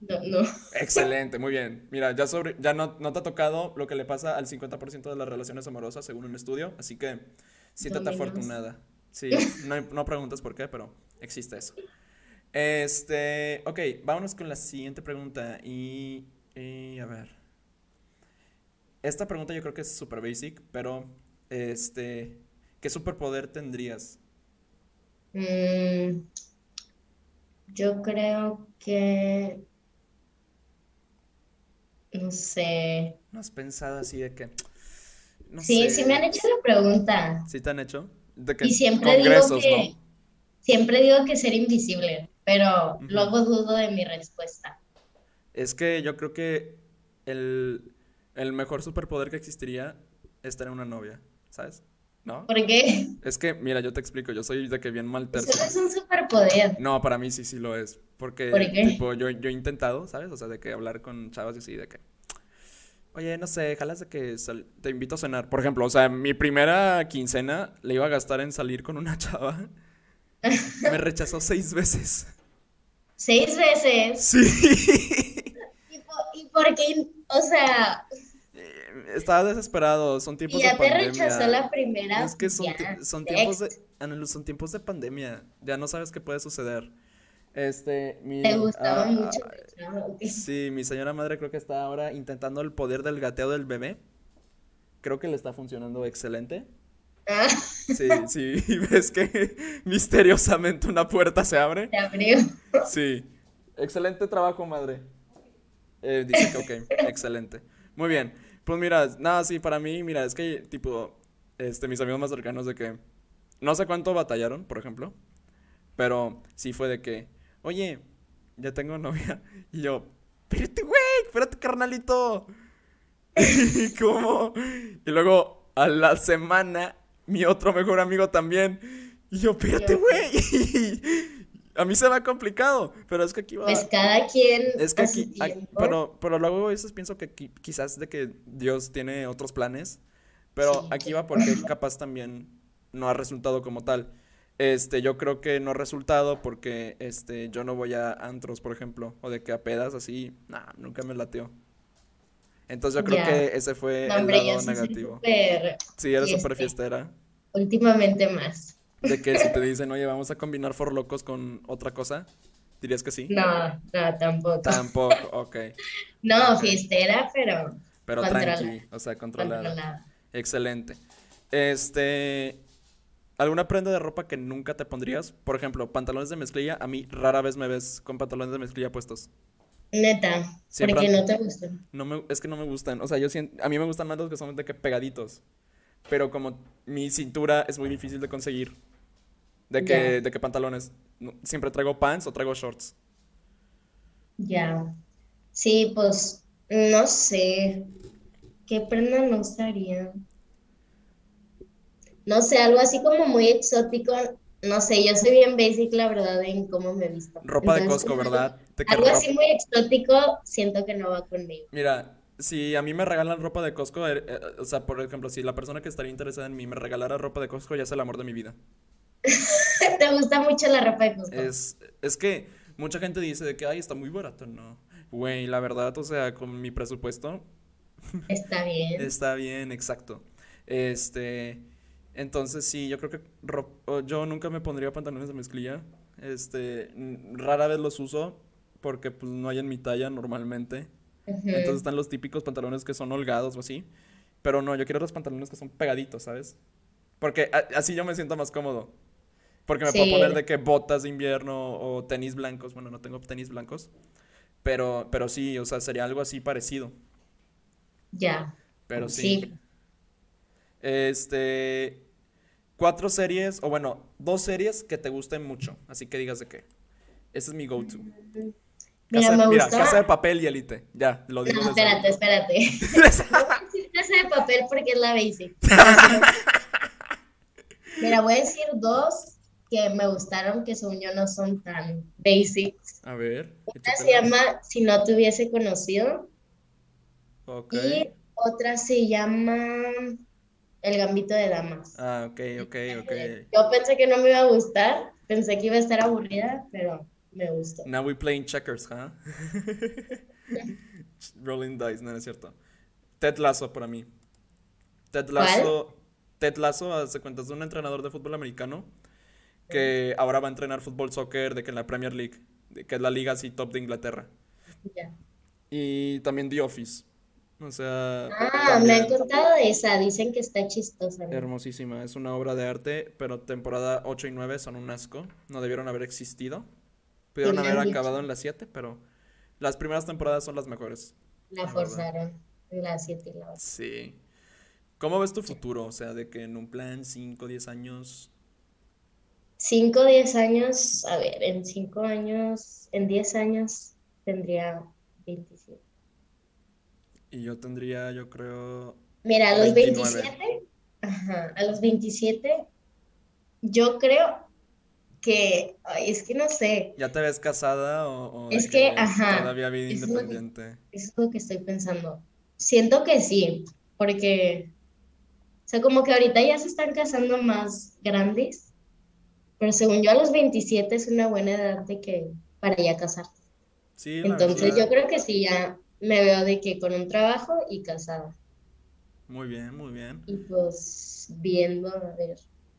Speaker 2: No, no.
Speaker 1: Excelente, muy bien. Mira, ya sobre, ya no, no te ha tocado lo que le pasa al 50% de las relaciones amorosas según un estudio, así que siéntate
Speaker 2: Dominus.
Speaker 1: afortunada. Sí, no, no preguntas por qué, pero existe eso. Este, ok, vámonos con la siguiente pregunta y, y a ver. Esta pregunta yo creo que es super basic, pero este, ¿qué superpoder tendrías?
Speaker 2: Mm, yo creo que, no sé.
Speaker 1: ¿No has pensado así de que, no
Speaker 2: Sí,
Speaker 1: sé,
Speaker 2: sí me han hecho la pregunta.
Speaker 1: ¿Sí te han hecho? De que
Speaker 2: Y siempre digo que,
Speaker 1: ¿no?
Speaker 2: siempre digo que ser invisible, pero
Speaker 1: Ujú.
Speaker 2: luego dudo de mi respuesta.
Speaker 1: Es que yo creo que el, el mejor superpoder que existiría es tener una novia, ¿sabes? ¿No?
Speaker 2: ¿Por qué?
Speaker 1: Es que, mira, yo te explico, yo soy de que bien mal
Speaker 2: Eso
Speaker 1: tercio.
Speaker 2: no es un superpoder.
Speaker 1: No, para mí sí, sí lo es. Porque,
Speaker 2: ¿Por qué?
Speaker 1: tipo, yo, yo he intentado, ¿sabes? O sea, de que hablar con chavas y así, de que, oye, no sé, jalas de que sal- te invito a cenar. Por ejemplo, o sea, mi primera quincena le iba a gastar en salir con una chava. Me rechazó seis veces.
Speaker 2: Seis veces.
Speaker 1: Sí.
Speaker 2: ¿Y por, y por qué? O sea,
Speaker 1: Eh, Estaba desesperado, son tiempos de
Speaker 2: ya te
Speaker 1: pandemia.
Speaker 2: rechazó la primera.
Speaker 1: Es que son,
Speaker 2: ya,
Speaker 1: son tiempos de, son tiempos de pandemia. Ya no sabes qué puede suceder. Este, mi,
Speaker 2: Te gustaba
Speaker 1: ah,
Speaker 2: mucho
Speaker 1: ah, sí, mi señora madre creo que está ahora intentando el poder del gateo del bebé. Creo que le está funcionando excelente.
Speaker 2: Ah,
Speaker 1: Sí, sí, y ves que misteriosamente una puerta se abre.
Speaker 2: te abrió.
Speaker 1: Sí, excelente trabajo, madre. Eh, dice que ok, excelente. Muy bien. Pues mira, nada, sí, para mí, mira, es que, tipo, este, mis amigos más cercanos de que no sé cuánto batallaron, por ejemplo, pero sí fue de que, oye, ya tengo novia. Y yo, espérate, güey, espérate, carnalito. ¿Y cómo? Y luego, a la semana, mi otro mejor amigo también. Y yo, espérate, güey. A mí se ha complicado, pero es que aquí va.
Speaker 2: Pues cada quien.
Speaker 1: Es que aquí. pero, pero luego a veces pienso que quizás de que Dios tiene otros planes. Pero aquí va porque capaz también no ha resultado como tal. Este, yo creo que no ha resultado porque este, yo no voy a antros, por ejemplo, o de que a pedas así, nah, nunca me lateo. Entonces yo creo que ese fue el lado negativo. sí, eres súper fiestera.
Speaker 2: Últimamente más.
Speaker 1: De que si te dicen, oye, vamos a combinar For Locos con otra cosa, ¿dirías que sí?
Speaker 2: No, no, tampoco.
Speaker 1: Tampoco, ok.
Speaker 2: no, fiestera, pero.
Speaker 1: Pero tranqui, o sea, controlada. Excelente. Este. ¿Alguna prenda de ropa que nunca te pondrías? Por ejemplo, pantalones de mezclilla. A mí rara vez me ves con pantalones de mezclilla puestos.
Speaker 2: Neta, porque no te gustan.
Speaker 1: No me, es que no me gustan. O sea, yo siento, a mí me gustan más los que son de que pegaditos. Pero como mi cintura es muy difícil de conseguir. ¿De qué, de qué pantalones? Siempre traigo pants o traigo shorts.
Speaker 2: Ya. Sí, pues no sé. ¿Qué prenda me gustaría? no sé, algo así como muy exótico. No sé, yo soy bien basic, la verdad, en cómo me visto.
Speaker 1: Ropa de Costco, ¿verdad?
Speaker 2: algo así muy exótico, siento que no va conmigo.
Speaker 1: Mira, si a mí me regalan ropa de Costco, eh, eh, o sea, por ejemplo, si la persona que estaría interesada en mí me regalara ropa de Costco, ya es el amor de mi vida.
Speaker 2: ¿Te gusta mucho la ropa de Costco?
Speaker 1: Es, es que mucha gente dice de que, ay, está muy barato, no. Güey, la verdad, o sea, con mi presupuesto.
Speaker 2: Está bien.
Speaker 1: está bien, exacto. Este, entonces sí, yo creo que yo nunca me pondría pantalones de mezclilla. Este, rara vez los uso porque pues no hay en mi talla normalmente. Entonces están los típicos pantalones que son holgados o así. Pero no, yo quiero los pantalones que son pegaditos, ¿sabes? Porque así yo me siento más cómodo. Porque me puedo poner de que botas de invierno o tenis blancos. Bueno, no tengo tenis blancos. Pero, pero sí, o sea, sería algo así parecido.
Speaker 2: Ya.
Speaker 1: Pero sí. sí. Este, cuatro series, o bueno, dos series que te gusten mucho. Así que digas de qué. Ese es mi go-to. Mira, me mira Casa de Papel y Elite. Ya, lo digo.
Speaker 2: No, espérate, espérate. casa de Papel porque es la basic. mira, voy a decir dos que me gustaron, que según yo no son tan basics.
Speaker 1: A ver.
Speaker 2: Una se llama Si no te hubiese conocido. Y otra se llama el gambito de damas.
Speaker 1: Ah, ok, ok, ok.
Speaker 2: Yo pensé que no me iba a gustar, pensé que iba a estar aburrida, pero me gustó.
Speaker 1: Now we playing checkers, huh? Rolling dice, no, es cierto. Ted Lasso para mí. Ted Lasso, Ted Lasso, hace cuentas de un entrenador de fútbol americano que ahora va a entrenar fútbol soccer de que en la Premier League, que es la liga así top de Inglaterra. Ya. Y también The Office. O sea.
Speaker 2: Ah, me han contado de esa, dicen que está chistosa.
Speaker 1: Hermosísima, es una obra de arte, pero temporada 8 y 9 son un asco. No debieron haber existido. Pudieron haber acabado en las 7, pero las primeras temporadas son las mejores.
Speaker 2: La, forzaron, las 7 y la 8.
Speaker 1: Sí. ¿Cómo ves tu futuro? O sea, de que en un plan 5, 10 años.
Speaker 2: 5, 10 años, a ver, en 5 años, en 10 años tendría 27.
Speaker 1: Y yo tendría, yo creo.
Speaker 2: Mira, a los 27, ajá, a los 27, yo creo que, ay, es que no sé.
Speaker 1: ¿Ya te ves casada o,
Speaker 2: es que, ajá,
Speaker 1: todavía vida independiente?
Speaker 2: eso es lo que estoy pensando. Siento que sí, porque, o sea, como que ahorita ya se están casando más grandes, pero según yo a los 27 es una buena edad de que para ya casarte. Sí, Entonces yo creo que sí, ya me veo de que con un trabajo y casada.
Speaker 1: Muy bien, muy bien.
Speaker 2: Y pues viendo a ver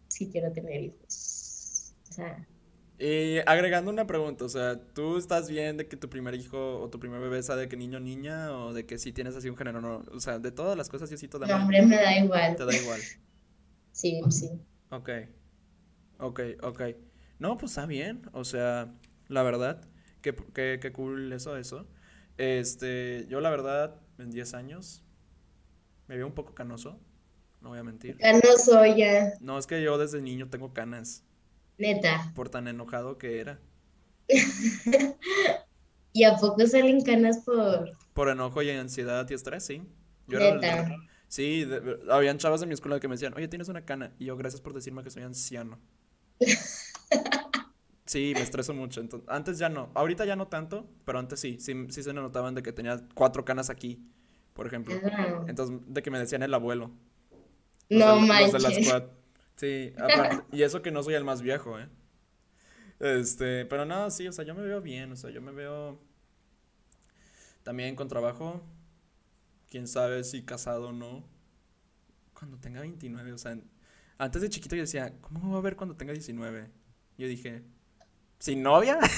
Speaker 2: si quiero tener hijos. O sea.
Speaker 1: Y agregando una pregunta, o sea, ¿tú estás bien de que tu primer hijo o tu primer bebé sea de que niño o niña o de que si tienes así un género no? O sea, de todas las cosas sí, sí.
Speaker 2: No, hombre, me da igual.
Speaker 1: Te da igual.
Speaker 2: sí, sí.
Speaker 1: Ok. Ok, ok. No, pues está bien. O sea, la verdad, que, que cool eso, eso. Este, yo la verdad, en 10 años, me veo un poco canoso. no voy a mentir.
Speaker 2: Canoso ya,
Speaker 1: No, es que yo desde niño tengo canas,
Speaker 2: neta.
Speaker 1: por tan enojado que era.
Speaker 2: ¿Y a poco salen canas por
Speaker 1: Por enojo y ansiedad y estrés, sí. Yo era
Speaker 2: neta?
Speaker 1: Sí, de- de- habían chavas de mi escuela que me decían, oye, tienes una cana. Y yo, gracias por decirme que soy anciano. Sí, me estreso mucho. Entonces, antes ya no. Ahorita ya no tanto, pero antes sí. Sí, sí se me notaban de que tenía cuatro canas aquí, por ejemplo. Entonces, de que me decían el abuelo. Los
Speaker 2: No
Speaker 1: de, los de la
Speaker 2: manches.
Speaker 1: squad. Sí, aparte. Y eso que no soy el más viejo, ¿eh? Este, pero no, sí, o sea, yo me veo bien, o sea, yo me veo también con trabajo. Quién sabe si casado o no. Cuando tenga 29, o sea, antes de chiquito yo decía, ¿cómo me voy a ver cuando tenga 19? Yo dije, ¿sin novia?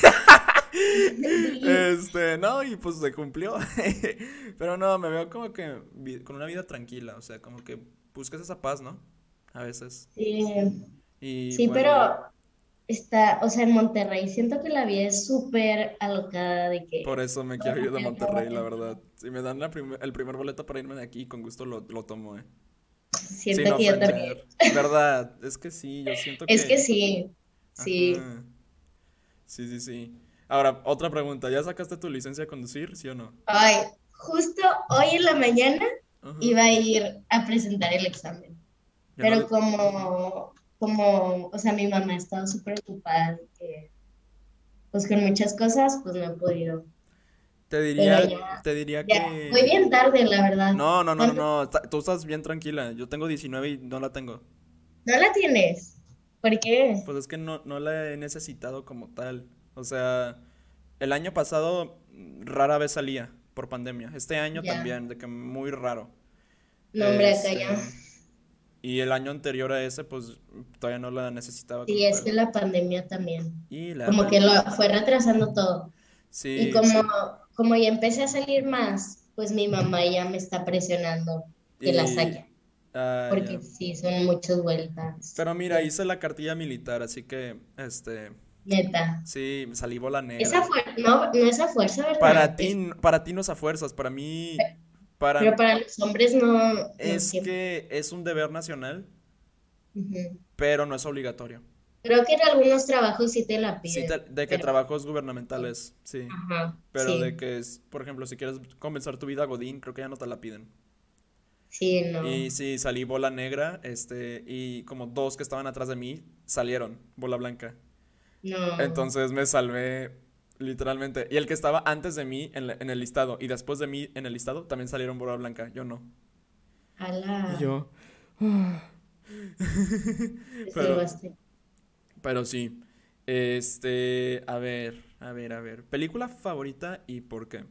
Speaker 1: Este, no, y pues se cumplió. Pero no, me veo como que con una vida tranquila, o sea, como que buscas esa paz, ¿no? A veces.
Speaker 2: Sí,
Speaker 1: Y
Speaker 2: sí,
Speaker 1: bueno,
Speaker 2: pero está, o sea, en Monterrey siento que la vida es súper alocada de que
Speaker 1: por eso me quiero ir de Monterrey, la verdad. Si me dan la prim- el primer boleto para irme de aquí, con gusto lo, lo tomo, ¿eh?
Speaker 2: siento
Speaker 1: Sin
Speaker 2: que yo también.
Speaker 1: ¿Verdad? Es que sí, yo siento
Speaker 2: Es
Speaker 1: que...
Speaker 2: que sí, sí.
Speaker 1: Ajá. Sí, sí, sí. Ahora, otra pregunta. ¿Ya sacaste tu licencia de conducir, sí o no?
Speaker 2: Ay, justo hoy en la mañana
Speaker 1: Ajá.
Speaker 2: iba a ir a presentar el examen, pero
Speaker 1: no-
Speaker 2: como, como, o sea, mi mamá ha estado súper ocupada de que, pues con muchas cosas, pues no he podido.
Speaker 1: Te diría,
Speaker 2: ya-
Speaker 1: te diría
Speaker 2: Ya,
Speaker 1: que...
Speaker 2: voy bien tarde, la verdad.
Speaker 1: No, no, no, no,
Speaker 2: ¿Cuánto-
Speaker 1: no, tú estás bien tranquila. Yo tengo 19 y no la tengo.
Speaker 2: ¿No la tienes? ¿Por qué?
Speaker 1: Pues es que no, no la he necesitado como tal. O sea, el año pasado rara vez salía por pandemia. Este año también, de que muy raro.
Speaker 2: No, hombre,
Speaker 1: Este,
Speaker 2: ya.
Speaker 1: Y el año anterior a ese, pues todavía no la necesitaba
Speaker 2: Sí, es
Speaker 1: tal.
Speaker 2: que la pandemia también.
Speaker 1: Y la
Speaker 2: Como que lo fue retrasando todo.
Speaker 1: Sí,
Speaker 2: Y como,
Speaker 1: sí.
Speaker 2: como ya empecé a salir más, pues mi mamá ya me está presionando que la saque.
Speaker 1: Ah,
Speaker 2: Porque
Speaker 1: ya.
Speaker 2: sí, son muchas vueltas.
Speaker 1: Pero mira, hice la cartilla militar, así que, este,
Speaker 2: Neta.
Speaker 1: sí, salí bola negra.
Speaker 2: Esa no, no es a fuerza, ¿verdad?
Speaker 1: Para ti, para ti no es a fuerzas, para mí, para,
Speaker 2: pero para los hombres no, no
Speaker 1: es
Speaker 2: siempre.
Speaker 1: que es un deber nacional, pero no es obligatorio.
Speaker 2: Creo que en algunos trabajos sí te la
Speaker 1: Sí,
Speaker 2: piden.
Speaker 1: te- de que
Speaker 2: pero-
Speaker 1: trabajos gubernamentales, sí.
Speaker 2: Ajá,
Speaker 1: Pero
Speaker 2: sí,
Speaker 1: de que es, por ejemplo, si quieres comenzar tu vida Godín, creo que ya no te la piden.
Speaker 2: Sí, no.
Speaker 1: Y sí, salí bola negra, este, y como dos que estaban atrás de mí salieron bola blanca.
Speaker 2: No.
Speaker 1: Entonces me salvé literalmente. Y el que estaba antes de mí en, la- en el listado y después de mí en el listado también salieron bola blanca. Yo no.
Speaker 2: Ala,
Speaker 1: Y yo. Pero sí. Este, a ver, a ver, a ver. ¿Película favorita y por qué?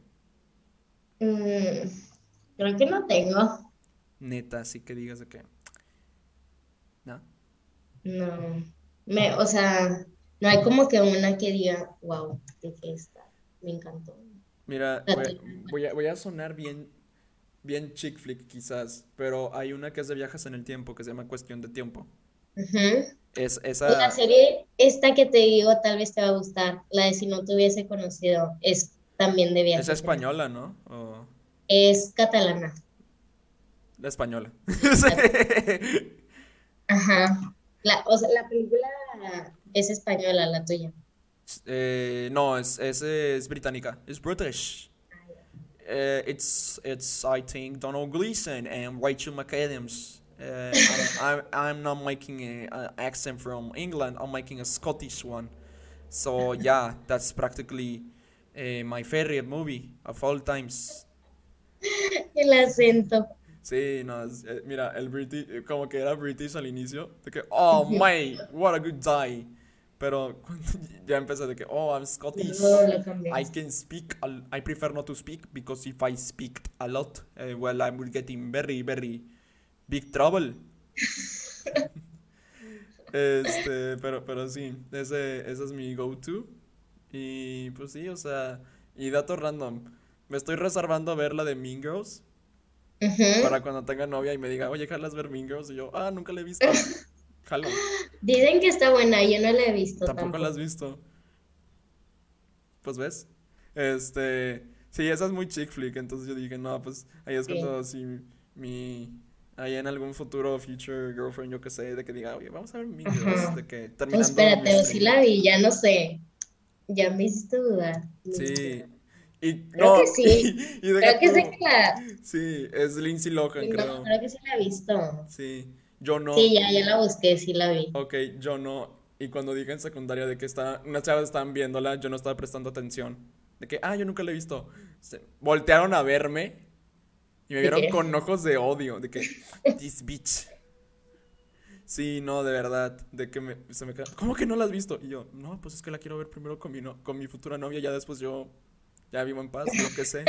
Speaker 2: Mm, creo que no tengo.
Speaker 1: Neta, así que digas de qué. ¿No?
Speaker 2: No. Me, o sea, no hay como que una que diga, wow, de que está. Me encantó.
Speaker 1: Mira, voy, voy a, voy a sonar bien, bien chick flick quizás, pero hay una que es de viajes en el tiempo que se llama Cuestión de Tiempo.
Speaker 2: Ujú.
Speaker 1: Es
Speaker 2: Y la
Speaker 1: esa,
Speaker 2: serie, esta que te digo, tal vez te va a gustar. La de Si no te hubiese conocido, es también de viajes.
Speaker 1: es española, ¿no? O
Speaker 2: Es catalana.
Speaker 1: La española.
Speaker 2: Ajá. La, o sea, la película es española, la tuya.
Speaker 1: Eh, no, es, es, es británica. Es British. Eh, it's, it's, I think, Donald Gleason and Rachel McAdams. Uh, I'm, I'm, I'm not making an accent from England, I'm making a Scottish one. So, yeah, that's practically uh, my favorite movie of all times.
Speaker 2: El acento.
Speaker 1: Sí, no, es- eh, mira, el British, eh, como que era British al inicio, de que, oh, my, what a good day. Pero cuando ya empecé de que, oh, I'm Scottish. I can speak, I prefer not to speak because if I speak a lot, uh, well, I will get in very, very big trouble. Este, pero, pero sí, ese, ese es mi go-to. Y pues sí, o sea, y dato random. Me estoy reservando a ver la de Mean Girls Para cuando tenga novia y me diga, oye, ¿jalas ver Mean Girls? Y yo, ah, nunca la he visto. Jalo,
Speaker 2: Dicen que está buena, yo no la he visto
Speaker 1: tampoco la has visto. Pues ves. Este, sí, esa es muy chick flick, entonces yo dije, no, pues ahí es cuando sí mi Ahí en algún futuro future girlfriend, yo que sé, de que diga, oye, vamos a ver Mean de que terminando.
Speaker 2: Pues espérate, o sí la vi, ya no sé. Ya me hiciste dudar.
Speaker 1: sí. Y,
Speaker 2: creo que sí. creo que sí que la...
Speaker 1: Sí, es Lindsay Lohan, creo.
Speaker 2: creo que sí la he visto.
Speaker 1: Sí, yo no.
Speaker 2: Sí, ya, ya la busqué, sí la vi.
Speaker 1: Ok, yo no. Y cuando dije en secundaria de que está, unas chavas estaban viéndola, yo no estaba prestando atención. De que, ah, yo nunca la he visto. voltearon a verme y me vieron con ojos de odio. De que, this bitch. Sí, no, de verdad. De que me, se me ¿Cómo que no la has visto? Y yo, no, pues es que la quiero ver primero con mi, no, con mi futura novia. Ya después yo ya vivo en paz, lo que sé.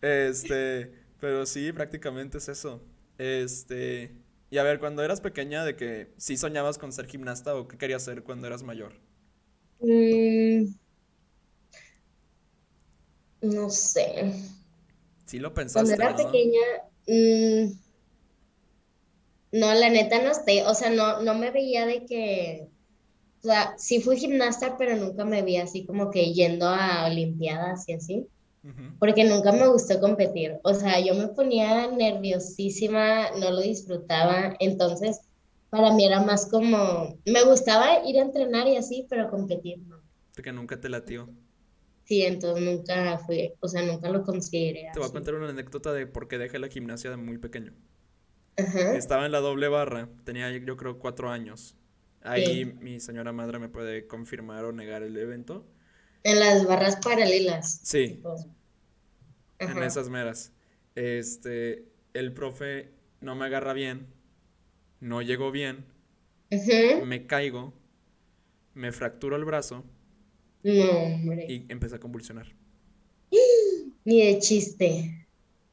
Speaker 1: Este, pero sí, prácticamente es eso. Este, y a ver, cuando eras pequeña, de que sí soñabas con ser gimnasta o qué querías ser cuando eras mayor.
Speaker 2: Mm, no sé.
Speaker 1: Sí lo pensaste,
Speaker 2: Cuando era pequeña, mm, no, la neta no sé, o sea, no, no me veía de que, o sea, sí fui gimnasta, pero nunca me vi así como que yendo a olimpiadas y así, porque nunca me gustó competir, o sea, yo me ponía nerviosísima, no lo disfrutaba, entonces para mí era más como, me gustaba ir a entrenar y así, pero competir no.
Speaker 1: Que nunca te latió.
Speaker 2: Sí, entonces nunca fui, o sea, nunca lo consideré.
Speaker 1: Te voy a contar una anécdota de por qué dejé la gimnasia de muy pequeño. Ajá. Estaba en la doble barra, tenía yo creo cuatro años. Ahí mi señora madre me puede confirmar o negar el evento.
Speaker 2: En las barras paralelas.
Speaker 1: Sí. En esas meras. Este, el profe no me agarra bien, no llegó bien, me caigo, me fracturo el brazo
Speaker 2: no, hombre.
Speaker 1: Y empecé a convulsionar.
Speaker 2: Ni de chiste.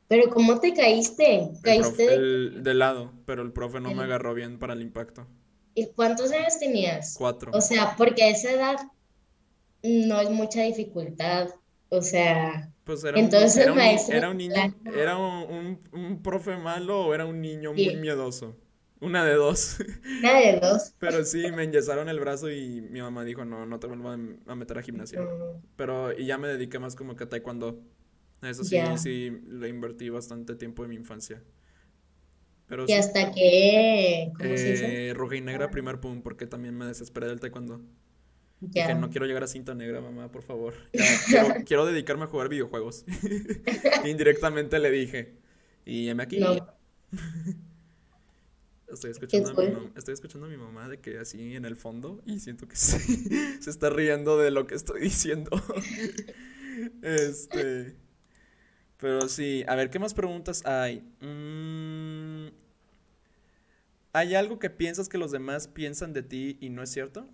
Speaker 2: Pero ¿cómo te caíste? ¿Caíste
Speaker 1: de... lado, pero el profe no me agarró bien para el impacto.
Speaker 2: ¿Y cuántos años tenías?
Speaker 1: Cuatro.
Speaker 2: O sea, porque a esa edad no es mucha dificultad. O sea,
Speaker 1: pues era entonces un, era, un, maestro era un niño, era un, profe malo o era un niño muy miedoso. Una de dos.
Speaker 2: Una de dos.
Speaker 1: Pero sí, me enyesaron el brazo y mi mamá dijo, no, no te vuelvo a meter a gimnasia. Pero, y ya me dediqué más como que a taekwondo. Eso sí, sí, le invertí bastante tiempo en mi infancia.
Speaker 2: Pero ¿Y hasta que, ¿cómo se
Speaker 1: dice? Eh, roja y negra, primer pum, porque también me desesperé del taekwondo. Ya. Dije, no quiero llegar a cinta negra, mamá, por favor. quiero, dedicarme a jugar videojuegos. Indirectamente le dije. Y me aquí. No. Estoy escuchando, a mi mamá, estoy escuchando a mi mamá de que así en el fondo y siento que se, se está riendo de lo que estoy diciendo. este. Pero sí, a ver, ¿qué más preguntas hay? Mm, ¿Hay algo que piensas que los demás piensan de ti y no es cierto?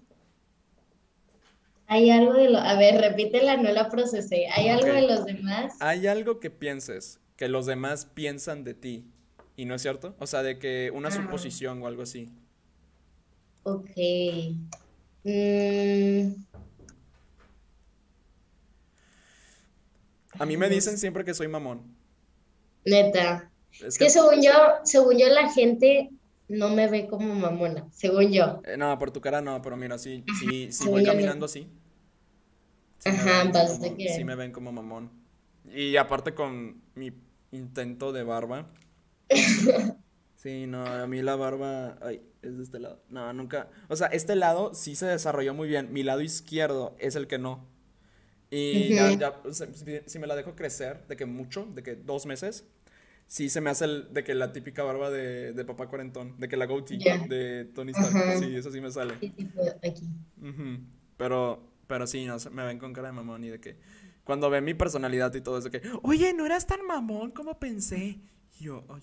Speaker 2: Hay algo de lo... A ver, repítela, no la procesé. ¿Hay algo de los demás?
Speaker 1: Hay algo que pienses que los demás piensan de ti y no es cierto. O sea, de que una suposición o algo así.
Speaker 2: Ok. Mm.
Speaker 1: A mí me dicen siempre que soy mamón.
Speaker 2: Neta. Es, que, según yo, según yo la gente no me ve como mamona, según yo.
Speaker 1: Eh, no, por tu cara no, pero mira, sí, sí, sí voy caminando así.
Speaker 2: Ajá,
Speaker 1: me que... Sí me ven como mamón. Y aparte con mi intento de barba, Sí, no, a mí la barba, ay, es de este lado. No, nunca, o sea, este lado sí se desarrolló muy bien, mi lado izquierdo es el que no. Y ya, si, me la dejo crecer, de que mucho, de que dos meses, sí se me hace el, de que la típica barba de, de papá cuarentón, de que la goatee de Tony Stark, sí, eso sí me sale. aquí. Pero, pero sí, no, me ven con cara de mamón y de que cuando ven mi personalidad y todo eso, que, oye, no eras tan mamón como pensé. Y yo, ay,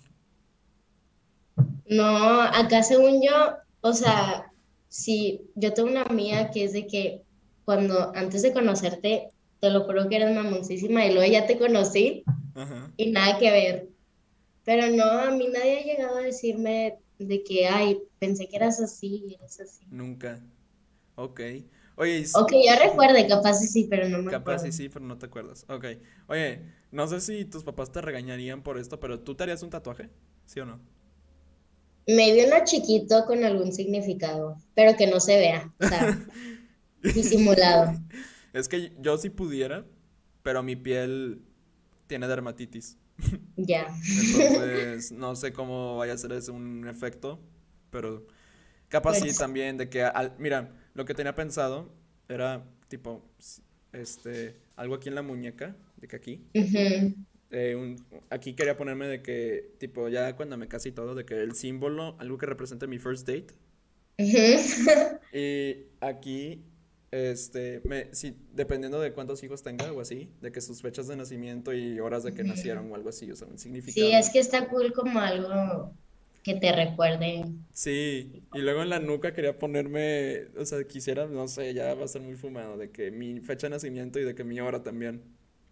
Speaker 2: no, acá según yo, o sea, sí, yo tengo una amiga que es de que cuando antes de conocerte, te lo juro que eres mamoncísima y luego ya te conocí y nada que ver. Pero no, a mí nadie ha llegado a decirme de que, ay, pensé que eras así, eres así.
Speaker 1: Nunca. Ok. Oye,
Speaker 2: ok, yo recuerde, capaz sí, sí, pero no me
Speaker 1: Capaz sí, sí, pero no te acuerdas. Ok. Oye, no sé si tus papás te regañarían por esto, pero ¿tú te harías un tatuaje? ¿Sí o no?
Speaker 2: Medio uno chiquito con algún significado, pero que no se vea, o sea, disimulado.
Speaker 1: Es que yo sí pudiera, pero mi piel tiene dermatitis.
Speaker 2: Ya.
Speaker 1: Entonces, no sé cómo vaya a ser ese un efecto, pero capaz sí
Speaker 2: Pues,
Speaker 1: también de que, al, mira, lo que tenía pensado era tipo, este, algo aquí en la muñeca, de que aquí, eh, un- aquí quería ponerme de que, tipo, ya cuando me casé y todo, de que el símbolo, algo que represente mi first date, y aquí, este, me, sí, dependiendo de cuántos hijos tenga o así, de que sus fechas de nacimiento y horas de que nacieron o algo así, o sea, un
Speaker 2: Sí,
Speaker 1: significado.
Speaker 2: es que está cool como algo que te recuerde.
Speaker 1: Sí, y luego en la nuca quería ponerme, o sea, quisiera, no sé, ya va a ser muy fumado, de que mi fecha de nacimiento y de que mi hora también.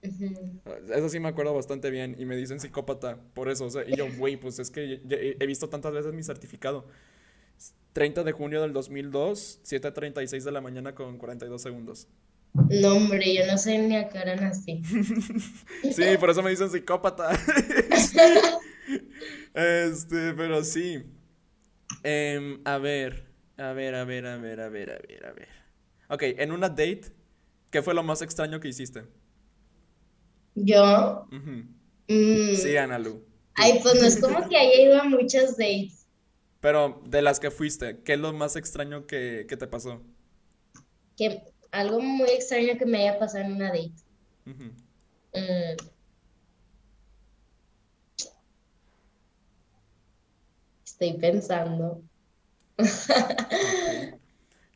Speaker 2: Ujú.
Speaker 1: Eso sí me acuerdo bastante bien y me dicen psicópata por eso, o sea, y yo, güey, pues es que he visto tantas veces mi certificado. 30 de junio del 2002, 7:36 de la mañana con 42 segundos.
Speaker 2: No, hombre, yo no sé ni a qué hora nací.
Speaker 1: Sí, por eso me dicen psicópata. Este, pero sí. Em, a ver, a ver, a ver, a ver, a ver, a ver, a ver. Ok, en una date, ¿qué fue lo más extraño que hiciste?
Speaker 2: Yo, mm,
Speaker 1: Sí, Analu.
Speaker 2: ay, pues no es como que haya ido a muchos dates.
Speaker 1: Pero de las que fuiste, ¿qué es lo más extraño que, que te pasó?
Speaker 2: Que algo muy extraño que me haya pasado en una date. Mm, estoy pensando.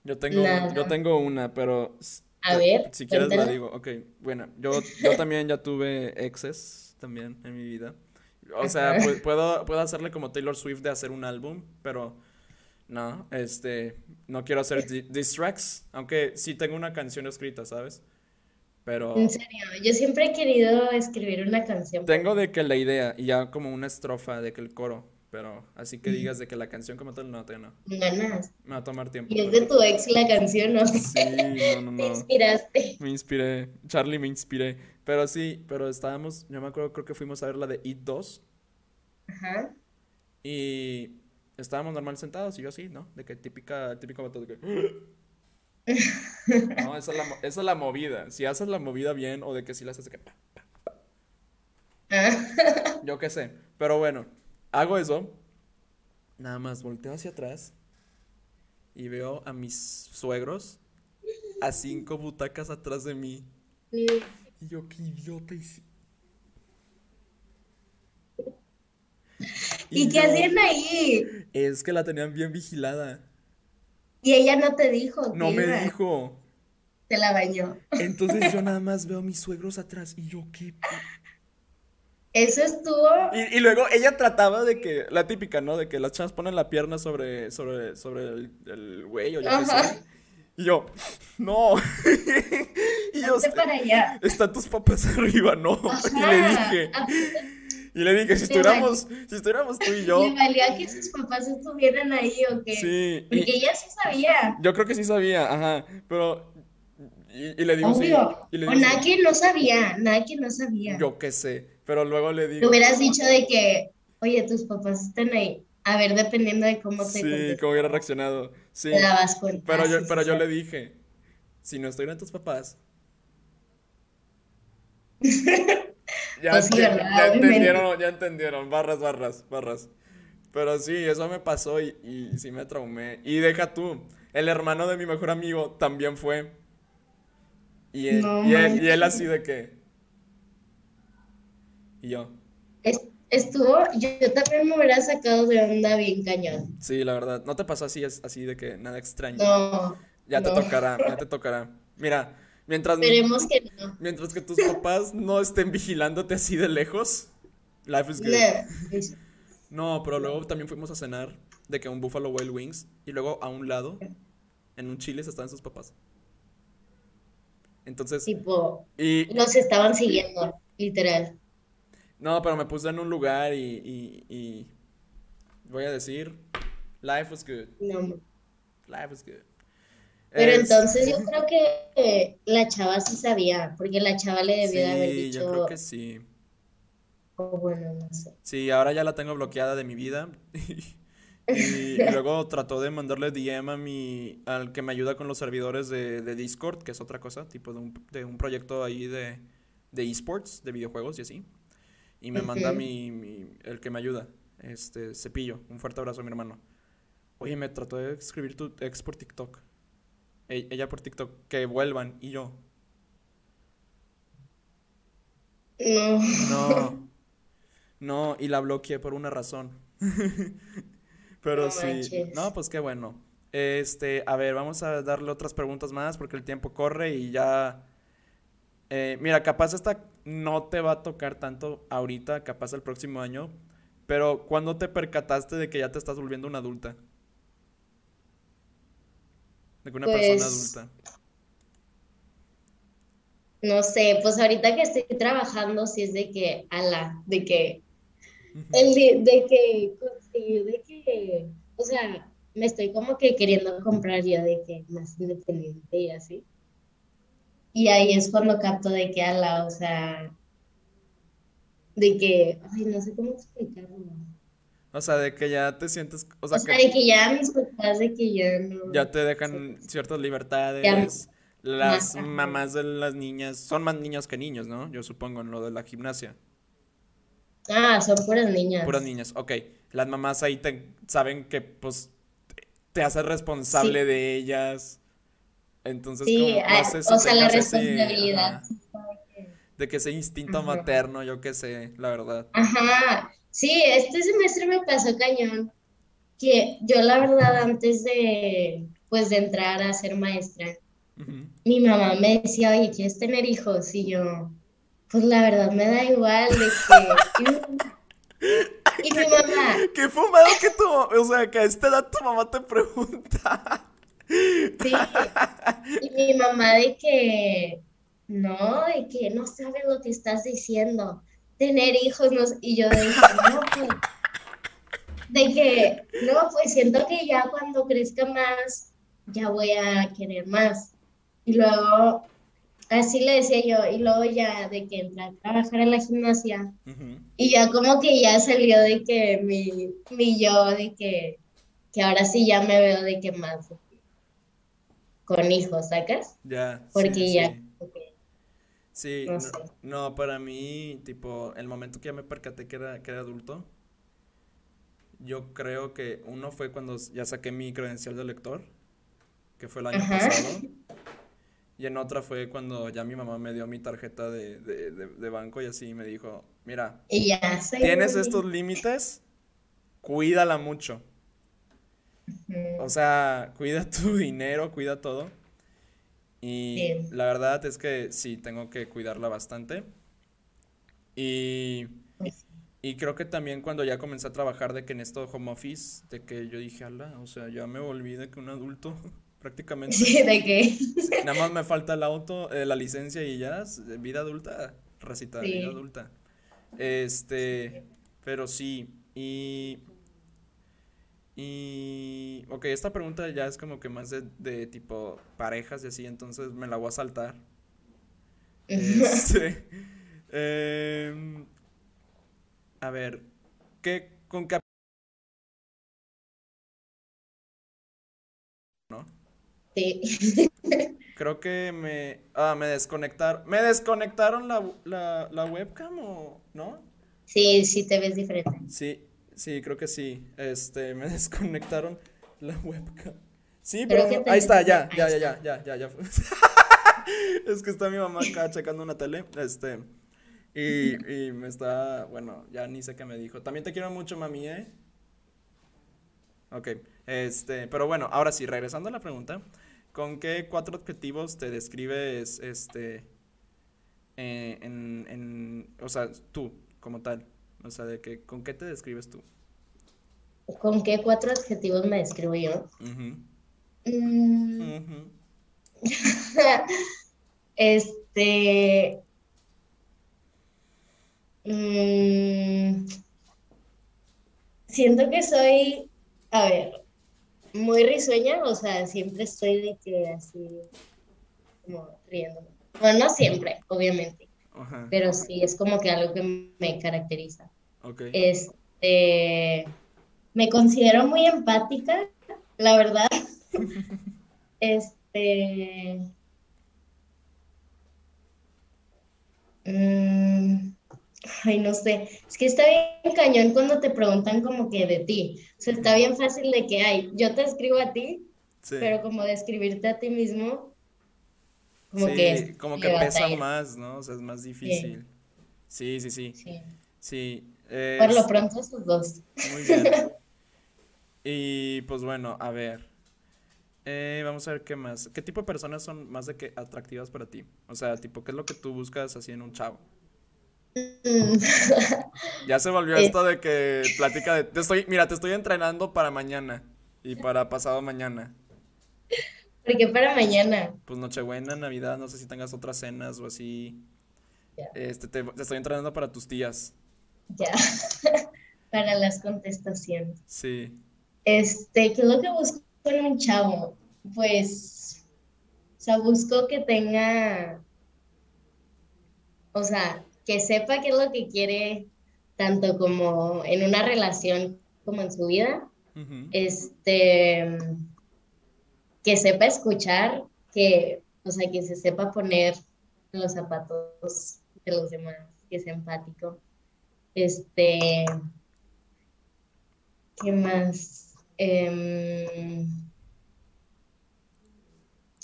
Speaker 1: Yo tengo, un- yo tengo una, pero
Speaker 2: A ver,
Speaker 1: si quieres la digo. Ok, bueno, yo, yo también ya tuve exes también en mi vida. O sea, pu- puedo, puedo hacerle como Taylor Swift de hacer un álbum, pero no, este, no quiero hacer di- diss tracks, aunque sí tengo una canción escrita, ¿sabes?
Speaker 2: En
Speaker 1: Pero
Speaker 2: serio, yo siempre he querido escribir una canción,
Speaker 1: tengo de que la idea y ya como una estrofa de que el coro, pero así que digas de que la canción como tal, no,
Speaker 2: con ganas.
Speaker 1: Me va a tomar tiempo,
Speaker 2: Y es de tu ex la canción, ¿no?
Speaker 1: sí, no, no,
Speaker 2: Te
Speaker 1: no.
Speaker 2: inspiraste.
Speaker 1: Me inspiré, Charlie me inspiré. Pero sí, pero estábamos, yo me acuerdo, creo que fuimos a ver la de It 2
Speaker 2: Ajá.
Speaker 1: y estábamos normal sentados y yo así, ¿no? De que típica, típico vato de que... No, esa es la, esa es la movida. Si haces la movida bien o de que si la haces de que... pa. Yo qué sé. Pero bueno, hago eso. Nada más volteo hacia atrás y veo a mis suegros a cinco butacas atrás de mí.
Speaker 2: Sí.
Speaker 1: Y yo, qué idiota hice.
Speaker 2: ¿Y
Speaker 1: Y
Speaker 2: qué hacían ahí?
Speaker 1: es que la tenían bien vigilada.
Speaker 2: Y ella no te dijo
Speaker 1: No me dijo.
Speaker 2: Te la bañó.
Speaker 1: Entonces yo nada más veo a mis suegros atrás y yo, qué... pe-?"
Speaker 2: Eso estuvo.
Speaker 1: Y, y luego ella trataba de que, la típica, ¿no? De que las chavas ponen la pierna sobre, sobre, sobre el, el güey o yo qué sé. Y yo, no. Y yo,
Speaker 2: Hazte para allá.
Speaker 1: están tus papás arriba, no. Y le dije, y le dije, si
Speaker 2: Le
Speaker 1: estuviéramos, si estuviéramos tú y
Speaker 2: le
Speaker 1: yo,
Speaker 2: valía que sus papás estuvieran ahí o qué.
Speaker 1: sí.
Speaker 2: Porque
Speaker 1: Y
Speaker 2: ella sí sabía.
Speaker 1: yo creo que sí sabía, ajá. Pero, y, y le digo, sí.
Speaker 2: Obvio.
Speaker 1: Y le
Speaker 2: O
Speaker 1: sí.
Speaker 2: que no sabía. Nada que no sabía.
Speaker 1: Yo qué sé. Pero luego le
Speaker 2: Le
Speaker 1: digo,
Speaker 2: hubieras dicho de que, oye, tus papás están ahí. A ver, dependiendo de cómo te
Speaker 1: sí, cómo hubiera reaccionado. Sí.
Speaker 2: te dabas cuenta.
Speaker 1: Pero yo,
Speaker 2: sí,
Speaker 1: pero
Speaker 2: sí,
Speaker 1: yo
Speaker 2: sí.
Speaker 1: le dije, si no estuvieran tus papás, ya,
Speaker 2: Pues sí,
Speaker 1: enti-
Speaker 2: ¿verdad?
Speaker 1: ya entendieron, ya entendieron, barras, barras, barras. Pero sí, eso me pasó y, y sí me traumé. Y deja tú, el hermano de mi mejor amigo también fue. Y él,
Speaker 2: No
Speaker 1: y él, y él
Speaker 2: manches.
Speaker 1: así de que. Y yo,
Speaker 2: Es- Estuvo, yo, yo también me hubiera sacado de onda bien cañón.
Speaker 1: sí, la verdad, ¿no te pasó así, es- así de que nada extraño?
Speaker 2: No,
Speaker 1: Ya te tocará, ya te tocará. Mira, mientras,
Speaker 2: Esperemos que no.
Speaker 1: mientras que tus papás no estén vigilándote así de lejos, life is good.
Speaker 2: No.
Speaker 1: pero luego también fuimos a cenar de que un Buffalo Wild Wings y luego a un lado, en un Chili's, estaban sus papás. Entonces,
Speaker 2: Tipo,
Speaker 1: y
Speaker 2: nos estaban siguiendo, literal.
Speaker 1: No, pero me puse en un lugar y, y, y voy a decir, life was good,
Speaker 2: No.
Speaker 1: life was good.
Speaker 2: Pero
Speaker 1: Es-
Speaker 2: entonces yo creo que la chava sí sabía, porque la chava le debió de haber
Speaker 1: sí, yo creo
Speaker 2: dicho,
Speaker 1: que sí.
Speaker 2: o bueno, no sé.
Speaker 1: Sí, ahora ya la tengo bloqueada de mi vida. Y, y luego trató de mandarle DM a mi, al que me ayuda con los servidores de, de Discord, que es otra cosa, tipo de un, de un proyecto ahí de, de esports, de videojuegos y así. Y me manda mi, el que me ayuda, este, Cepillo. Un fuerte abrazo a mi hermano. Oye, me trató de escribir tu ex por TikTok. ella por TikTok, que vuelvan, y yo.
Speaker 2: No.
Speaker 1: No. No, y la bloqueé por una razón. Pero sí. No, pues qué bueno. Este, a ver, vamos a darle otras preguntas más porque el tiempo corre y ya. Eh, mira, capaz esta no te va a tocar tanto ahorita, capaz el próximo año. Pero ¿cuándo te percataste de que ya te estás volviendo una adulta? De que una persona pues, adulta.
Speaker 2: No sé, pues ahorita que estoy trabajando, sí es de que, ala, de que el de, que de que, o sea, me estoy como que queriendo comprar yo de que más independiente y así. Y ahí es cuando capto de que ala, o sea, de que, ay, no sé cómo explicarlo.
Speaker 1: O sea, de que ya te sientes,
Speaker 2: o sea, de que ya mis papás, de que ya no.
Speaker 1: Ya te dejan ciertas libertades. las mamás de las niñas son más niños que niños, ¿no? Yo supongo en lo de la gimnasia.
Speaker 2: Ah, son puras niñas.
Speaker 1: Puras niñas, ok. Las mamás ahí te, saben que, pues, te haces responsable de ellas. Entonces,
Speaker 2: sí, ah, o sea, la responsabilidad.
Speaker 1: de que ese instinto materno, yo qué sé, la verdad.
Speaker 2: Ajá. Sí, este semestre me pasó cañón. Que yo, la verdad, antes de, pues, de entrar a ser maestra, mi mamá me decía, oye, ¿quieres tener hijos? Y yo, pues la verdad me da igual de que... y mi mamá...
Speaker 1: Qué fumado que tu... O sea, que a esta edad tu mamá te pregunta.
Speaker 2: Sí. Y mi mamá de que... No, de que no sabes lo que estás diciendo. Tener hijos, no... Y yo de no, pues... De que, no, pues siento que ya cuando crezca más, ya voy a querer más. Y luego Así le decía yo, y luego ya de que entré a trabajar en la gimnasia, y ya como que ya salió de que mi, mi yo, de que, que ahora sí ya me veo de que más con hijos, ¿sacas?
Speaker 1: Ya.
Speaker 2: Porque ya.
Speaker 1: Sí, no, para mí, tipo, el momento que ya me percaté que era, que era adulto, yo creo que uno fue cuando ya saqué mi credencial de lector, que fue el año pasado. Y en otra fue cuando ya mi mamá me dio mi tarjeta de, de, de, banco y así me dijo, mira, tienes estos límites, cuídala mucho. O sea, cuida tu dinero, cuida todo. Y la verdad es que sí, tengo que cuidarla bastante. Y, y creo que también cuando ya comencé a trabajar de que en esto home office, de que yo dije, ala, o sea, ya me volví de que un adulto prácticamente.
Speaker 2: Sí, ¿de qué?
Speaker 1: Nada más me falta el auto, eh, la licencia y ya, vida adulta, racita, vida adulta. Este, pero sí, y... Y... Ok, esta pregunta ya es como que más de, de tipo parejas y así, entonces me la voy a saltar. Este... Em, a ver, ¿qué, con qué
Speaker 2: Sí.
Speaker 1: Creo que me. Ah, me desconectaron. ¿Me desconectaron la, la, webcam o no?
Speaker 2: Sí, sí te ves diferente.
Speaker 1: Sí, sí, creo que sí. Este, me desconectaron la webcam. Sí, pero, ahí está, ya, ya, ya, ya, ya, ya, ya. es que está mi mamá acá checando una tele. Este. Y, y me está. Bueno, ya ni sé qué me dijo. También te quiero mucho, mami, ¿eh? Ok. Este, pero bueno, ahora sí, regresando a la pregunta, ¿con qué cuatro adjetivos te describes, este, eh, en, en, o sea, tú, como tal? O sea, de que, ¿con qué te describes tú?
Speaker 2: ¿Con qué cuatro adjetivos me describo yo? Mm. este... Mm, siento que soy, a ver, muy risueña, o sea, siempre estoy de que así, como riendo. Bueno, no siempre, obviamente, pero sí, es como que algo que me caracteriza.
Speaker 1: Okay.
Speaker 2: Este, me considero muy empática, la verdad. este... Mm, ay, no sé, es que está bien cañón cuando te preguntan como que de ti. O sea, está bien fácil de que, ay, yo te escribo a ti, pero como describirte a ti mismo,
Speaker 1: como que como que pesa más, ¿no? O sea, es más difícil. Sí, sí, sí. Sí.
Speaker 2: Por lo pronto esos dos. Muy bien.
Speaker 1: Y pues bueno, a ver. Eh, vamos a ver qué más. ¿Qué tipo de personas son más de que atractivas para ti? O sea, tipo, ¿qué es lo que tú buscas así en un chavo? Mm. ya se volvió eh. esto de que platica de. Te estoy, mira, te estoy entrenando para mañana y para pasado mañana.
Speaker 2: ¿Por qué para mañana?
Speaker 1: Pues Nochebuena, Navidad, no sé si tengas otras cenas o así. Este, te, estoy entrenando para tus tías.
Speaker 2: Ya. para las contestaciones.
Speaker 1: Sí.
Speaker 2: Este, ¿qué es lo que busco en un chavo? Pues, o sea, busco que tenga, o sea, que sepa qué es lo que quiere, tanto como en una relación como en su vida. Este, que sepa escuchar, que, o sea, que se sepa poner los zapatos de los demás, que sea empático. Este, ¿qué más? Em,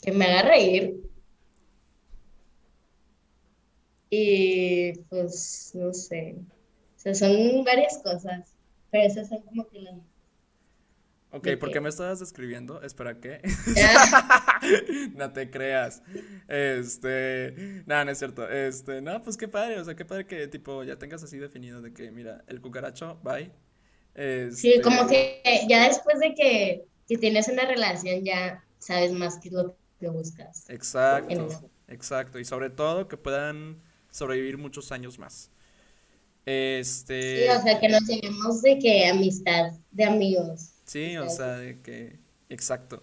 Speaker 2: que me haga reír. Y pues, no sé. O sea, son varias cosas. Pero esas son como que las.
Speaker 1: Ok, ¿por qué me estabas describiendo? Espera, ¿qué? no te creas. Este. No, no es cierto. Este. No, pues qué padre. O sea, qué padre que, tipo, ya tengas así definido de que, mira, el cucaracho, bye.
Speaker 2: Sí, como este, que ya después de que, tienes una relación ya sabes más qué es lo que buscas.
Speaker 1: Exacto, exacto. Y sobre todo que puedan sobrevivir muchos años más. Este...
Speaker 2: Sí, o sea, que nos lleguemos de que amistad, de amigos.
Speaker 1: Sí, o sea, de que... Exacto.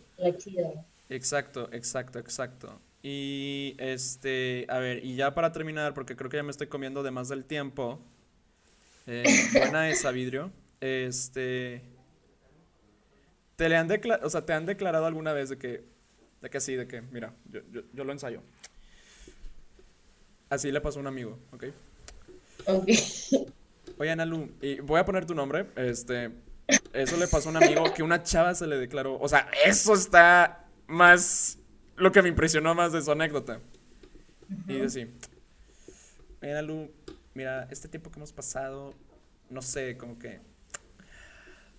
Speaker 1: Exacto, exacto, exacto. Y este, a ver, y ya para terminar, porque creo que ya me estoy comiendo de más del tiempo. Eh, buena esa vidrio. Este. ¿Te le han declarado, o sea, te han declarado alguna vez de que, de que sí, de que, mira, yo, yo, lo ensayo? Así le pasó a un amigo, ¿ok?
Speaker 2: Ok.
Speaker 1: Oye, Analu, y voy a poner tu nombre, este, eso le pasó a un amigo que una chava se le declaró, o sea, eso está más, lo que me impresionó más de su anécdota. Y dice así, Oye, Analu, mira, este tiempo que hemos pasado, no sé, como que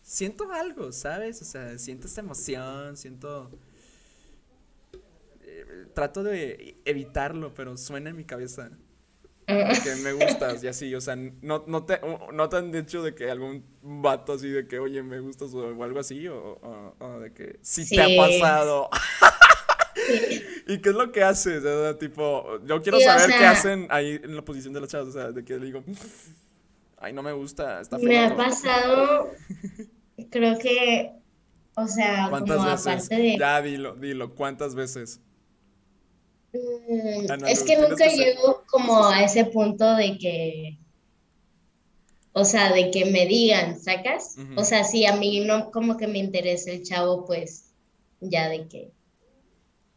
Speaker 1: siento algo, ¿sabes? O sea, siento esta emoción, siento... Eh, trato de evitarlo, pero suena en mi cabeza. Que me gustas y así, o sea, no, no, te, no te han dicho de que algún vato así de que, oye, me gustas o, algo así, o, de que sí, te ha pasado. ¿Y qué es lo que haces? tipo, yo quiero saber qué hacen ahí en la posición de las chavas, o sea, de que le digo, ay, no me gusta, está
Speaker 2: feo. Me ha pasado creo que, o sea,
Speaker 1: ¿Cuántas como veces? aparte de... Ya, dilo, dilo, ¿cuántas veces?
Speaker 2: Mm, es que nunca llego como a ese punto de que, o sea, de que me digan, ¿sacas? O sea, si a mí no como que me interesa el chavo, pues ya de que,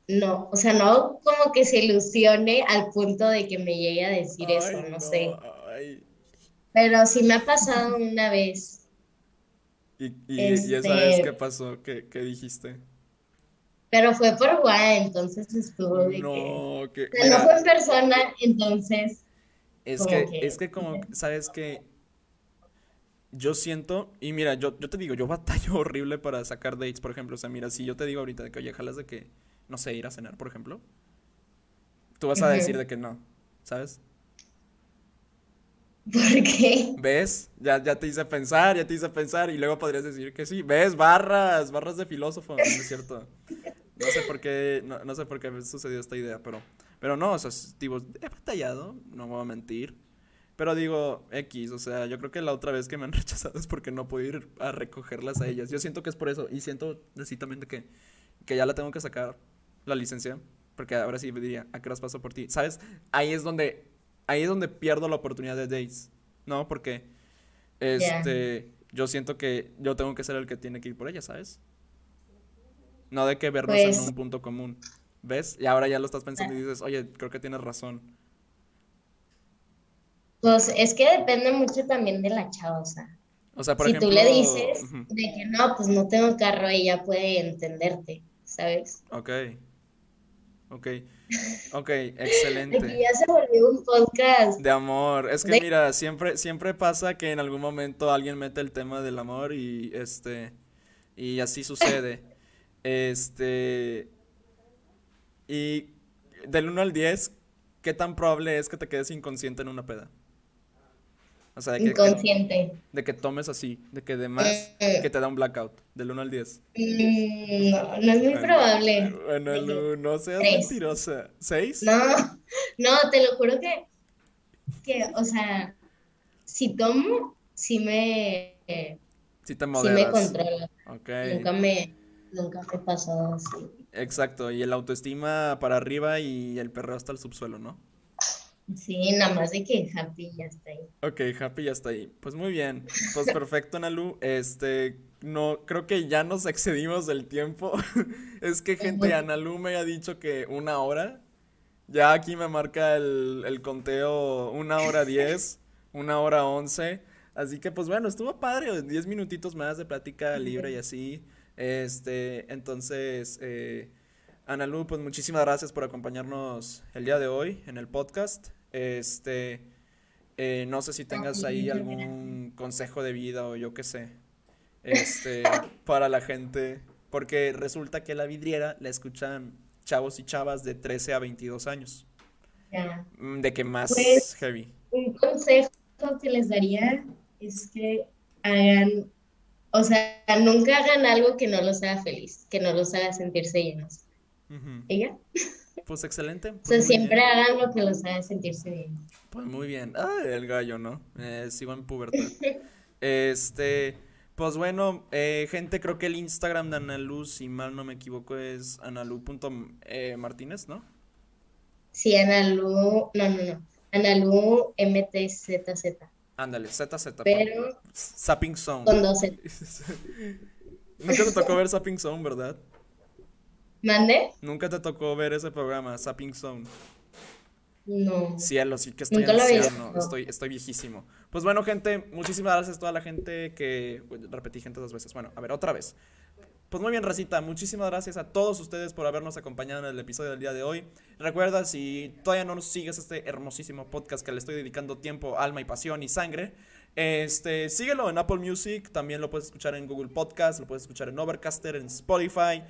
Speaker 2: no, o sea, no como que se ilusione al punto de que me llegue a decir eso, no, sé. Pero sí me ha pasado una vez
Speaker 1: ¿Y, y, esa vez qué este pasó? ¿Qué, dijiste?
Speaker 2: Pero fue por guay, entonces estuvo de no, que... no fue en persona, entonces...
Speaker 1: Es que, es que como, ¿sabes que Yo siento, y mira, yo, yo te digo, yo batallo horrible para sacar dates, por ejemplo. O sea, mira, si yo te digo ahorita de que, oye, jalas de que, no sé, ir a cenar, por ejemplo. Tú vas a decir de que no, ¿sabes?
Speaker 2: ¿Por qué?
Speaker 1: ¿Ves? Ya, ya te hice pensar, ya te hice pensar y luego podrías decir que sí. ¿Ves? Barras, barras de filósofo, ¿no es cierto? No sé por qué, no, sé por qué me sucedió esta idea, pero, pero no, o sea, digo, he batallado, no voy a mentir. Pero digo, X, o sea, yo creo que la otra vez que me han rechazado es porque no puedo ir a recogerlas a ellas. Yo siento que es por eso y siento necesitamente que, que ya la tengo que sacar, la licencia, porque ahora sí me diría, ¿a qué horas paso por ti? ¿Sabes? Ahí es donde ahí es donde pierdo la oportunidad de dates, ¿no? Porque, este, yo siento que yo tengo que ser el que tiene que ir por ella, ¿sabes? No de que vernos en pues un punto común, ¿ves? Y ahora ya lo estás pensando y dices, oye, creo que tienes razón.
Speaker 2: Pues es que depende mucho también de la chava, o sea.
Speaker 1: O sea, por
Speaker 2: si
Speaker 1: ejemplo.
Speaker 2: tú le dices de que no, pues no tengo carro, ella puede entenderte, ¿sabes?
Speaker 1: Ok. Ok. Ok, excelente.
Speaker 2: ya se volvió un podcast
Speaker 1: De amor. Es que
Speaker 2: de...
Speaker 1: mira, siempre, siempre pasa que en algún momento alguien mete el tema del amor y este. Y así sucede. Este. Y del uno al 10, ¿qué tan probable es que te quedes inconsciente en una peda? O sea, de que, que-
Speaker 2: inconsciente.
Speaker 1: de que tomes así, de que de más,
Speaker 2: Eh,
Speaker 1: que te da un blackout, del uno al 10.
Speaker 2: mm, no, no es muy
Speaker 1: Bueno,
Speaker 2: probable.
Speaker 1: bueno,
Speaker 2: que
Speaker 1: Lu, no seas
Speaker 2: tres.
Speaker 1: mentirosa. ¿Seis?
Speaker 2: No, no, te lo juro que, que, o sea, si tomo, sí me,
Speaker 1: Sí te
Speaker 2: sí me
Speaker 1: moderas.
Speaker 2: controlo.
Speaker 1: Ok.
Speaker 2: Nunca me, nunca me pasó así.
Speaker 1: Exacto, y el autoestima para arriba y el perreo hasta el subsuelo, ¿no?
Speaker 2: Sí, nada más de que happy ya está ahí.
Speaker 1: Ok, Happy ya está ahí. Pues muy bien. Pues perfecto, Nalu. Este, no, creo que ya nos excedimos del tiempo. Es que gente, Analu me ha dicho que una hora. Ya aquí me marca el, el conteo una hora diez, una hora once. Así que pues bueno, estuvo padre, diez minutitos más de plática libre y así. Este, entonces, eh, Analu, pues muchísimas gracias por acompañarnos el día de hoy en el podcast. Este, eh, no sé si tengas ahí algún consejo de vida o yo qué sé, este, para la gente, porque resulta que la vidriera la escuchan chavos y chavas de 13 a 22 años.
Speaker 2: Ya.
Speaker 1: Mm, De que más
Speaker 2: Pues,
Speaker 1: heavy.
Speaker 2: un consejo que les daría es que hagan, o sea, nunca hagan algo que no los haga feliz, que no los haga sentirse llenos.
Speaker 1: Ujú.
Speaker 2: ¿Ella?
Speaker 1: Pues excelente,
Speaker 2: O
Speaker 1: pues
Speaker 2: sea, siempre
Speaker 1: bien.
Speaker 2: hagan lo que los haga sentirse bien.
Speaker 1: Pues muy bien. Ay, el gallo, ¿no? Eh, sigo en pubertad. Este, pues bueno, eh, gente, creo que el Instagram de Analu, si mal no me equivoco, es analu.martínez, ¿no?
Speaker 2: Sí, Analu, no, no, no. Analu MTZZ,
Speaker 1: Ándale, ZZ,
Speaker 2: pero
Speaker 1: Zapping Zone.
Speaker 2: con dos Z.
Speaker 1: Nunca te tocó ver Zapping Zone, ¿verdad?
Speaker 2: ¿Mande?
Speaker 1: Nunca te tocó ver ese programa, Zapping Zone.
Speaker 2: No,
Speaker 1: Cielo, sí que estoy anciano, estoy, estoy viejísimo. Pues bueno, gente, muchísimas gracias a toda la gente que... uy, Repetí gente dos veces. Bueno, a ver, otra vez. Pues muy bien, Racita, muchísimas gracias a todos ustedes por habernos acompañado en el episodio del día de hoy. Recuerda, si todavía no nos sigues este hermosísimo podcast que le estoy dedicando tiempo, alma y pasión y sangre, este, síguelo en Apple Music, también lo puedes escuchar en Google Podcast, lo puedes escuchar en Overcaster, en Spotify.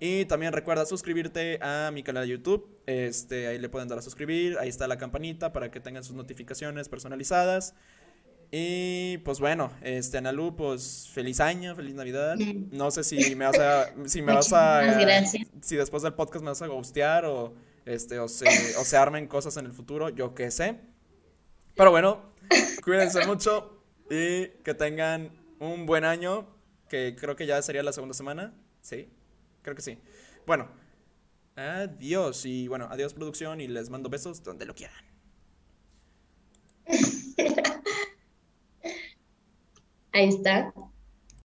Speaker 1: Y también recuerda suscribirte a mi canal de YouTube. Este, ahí le pueden dar a suscribir. Ahí está la campanita para que tengan sus notificaciones personalizadas. Y pues bueno, este Analu, pues feliz año, feliz Navidad.
Speaker 2: Mm.
Speaker 1: No sé si me vas a, si me vas a,
Speaker 2: gracias.
Speaker 1: si después del podcast me vas a ghostear o este, o se, o se armen cosas en el futuro, yo qué sé. Pero bueno, cuídense mucho y que tengan un buen año, que creo que ya sería la segunda semana, ¿sí? Creo que sí. Bueno, adiós y bueno, adiós producción y les mando besos donde lo quieran.
Speaker 2: Ahí está.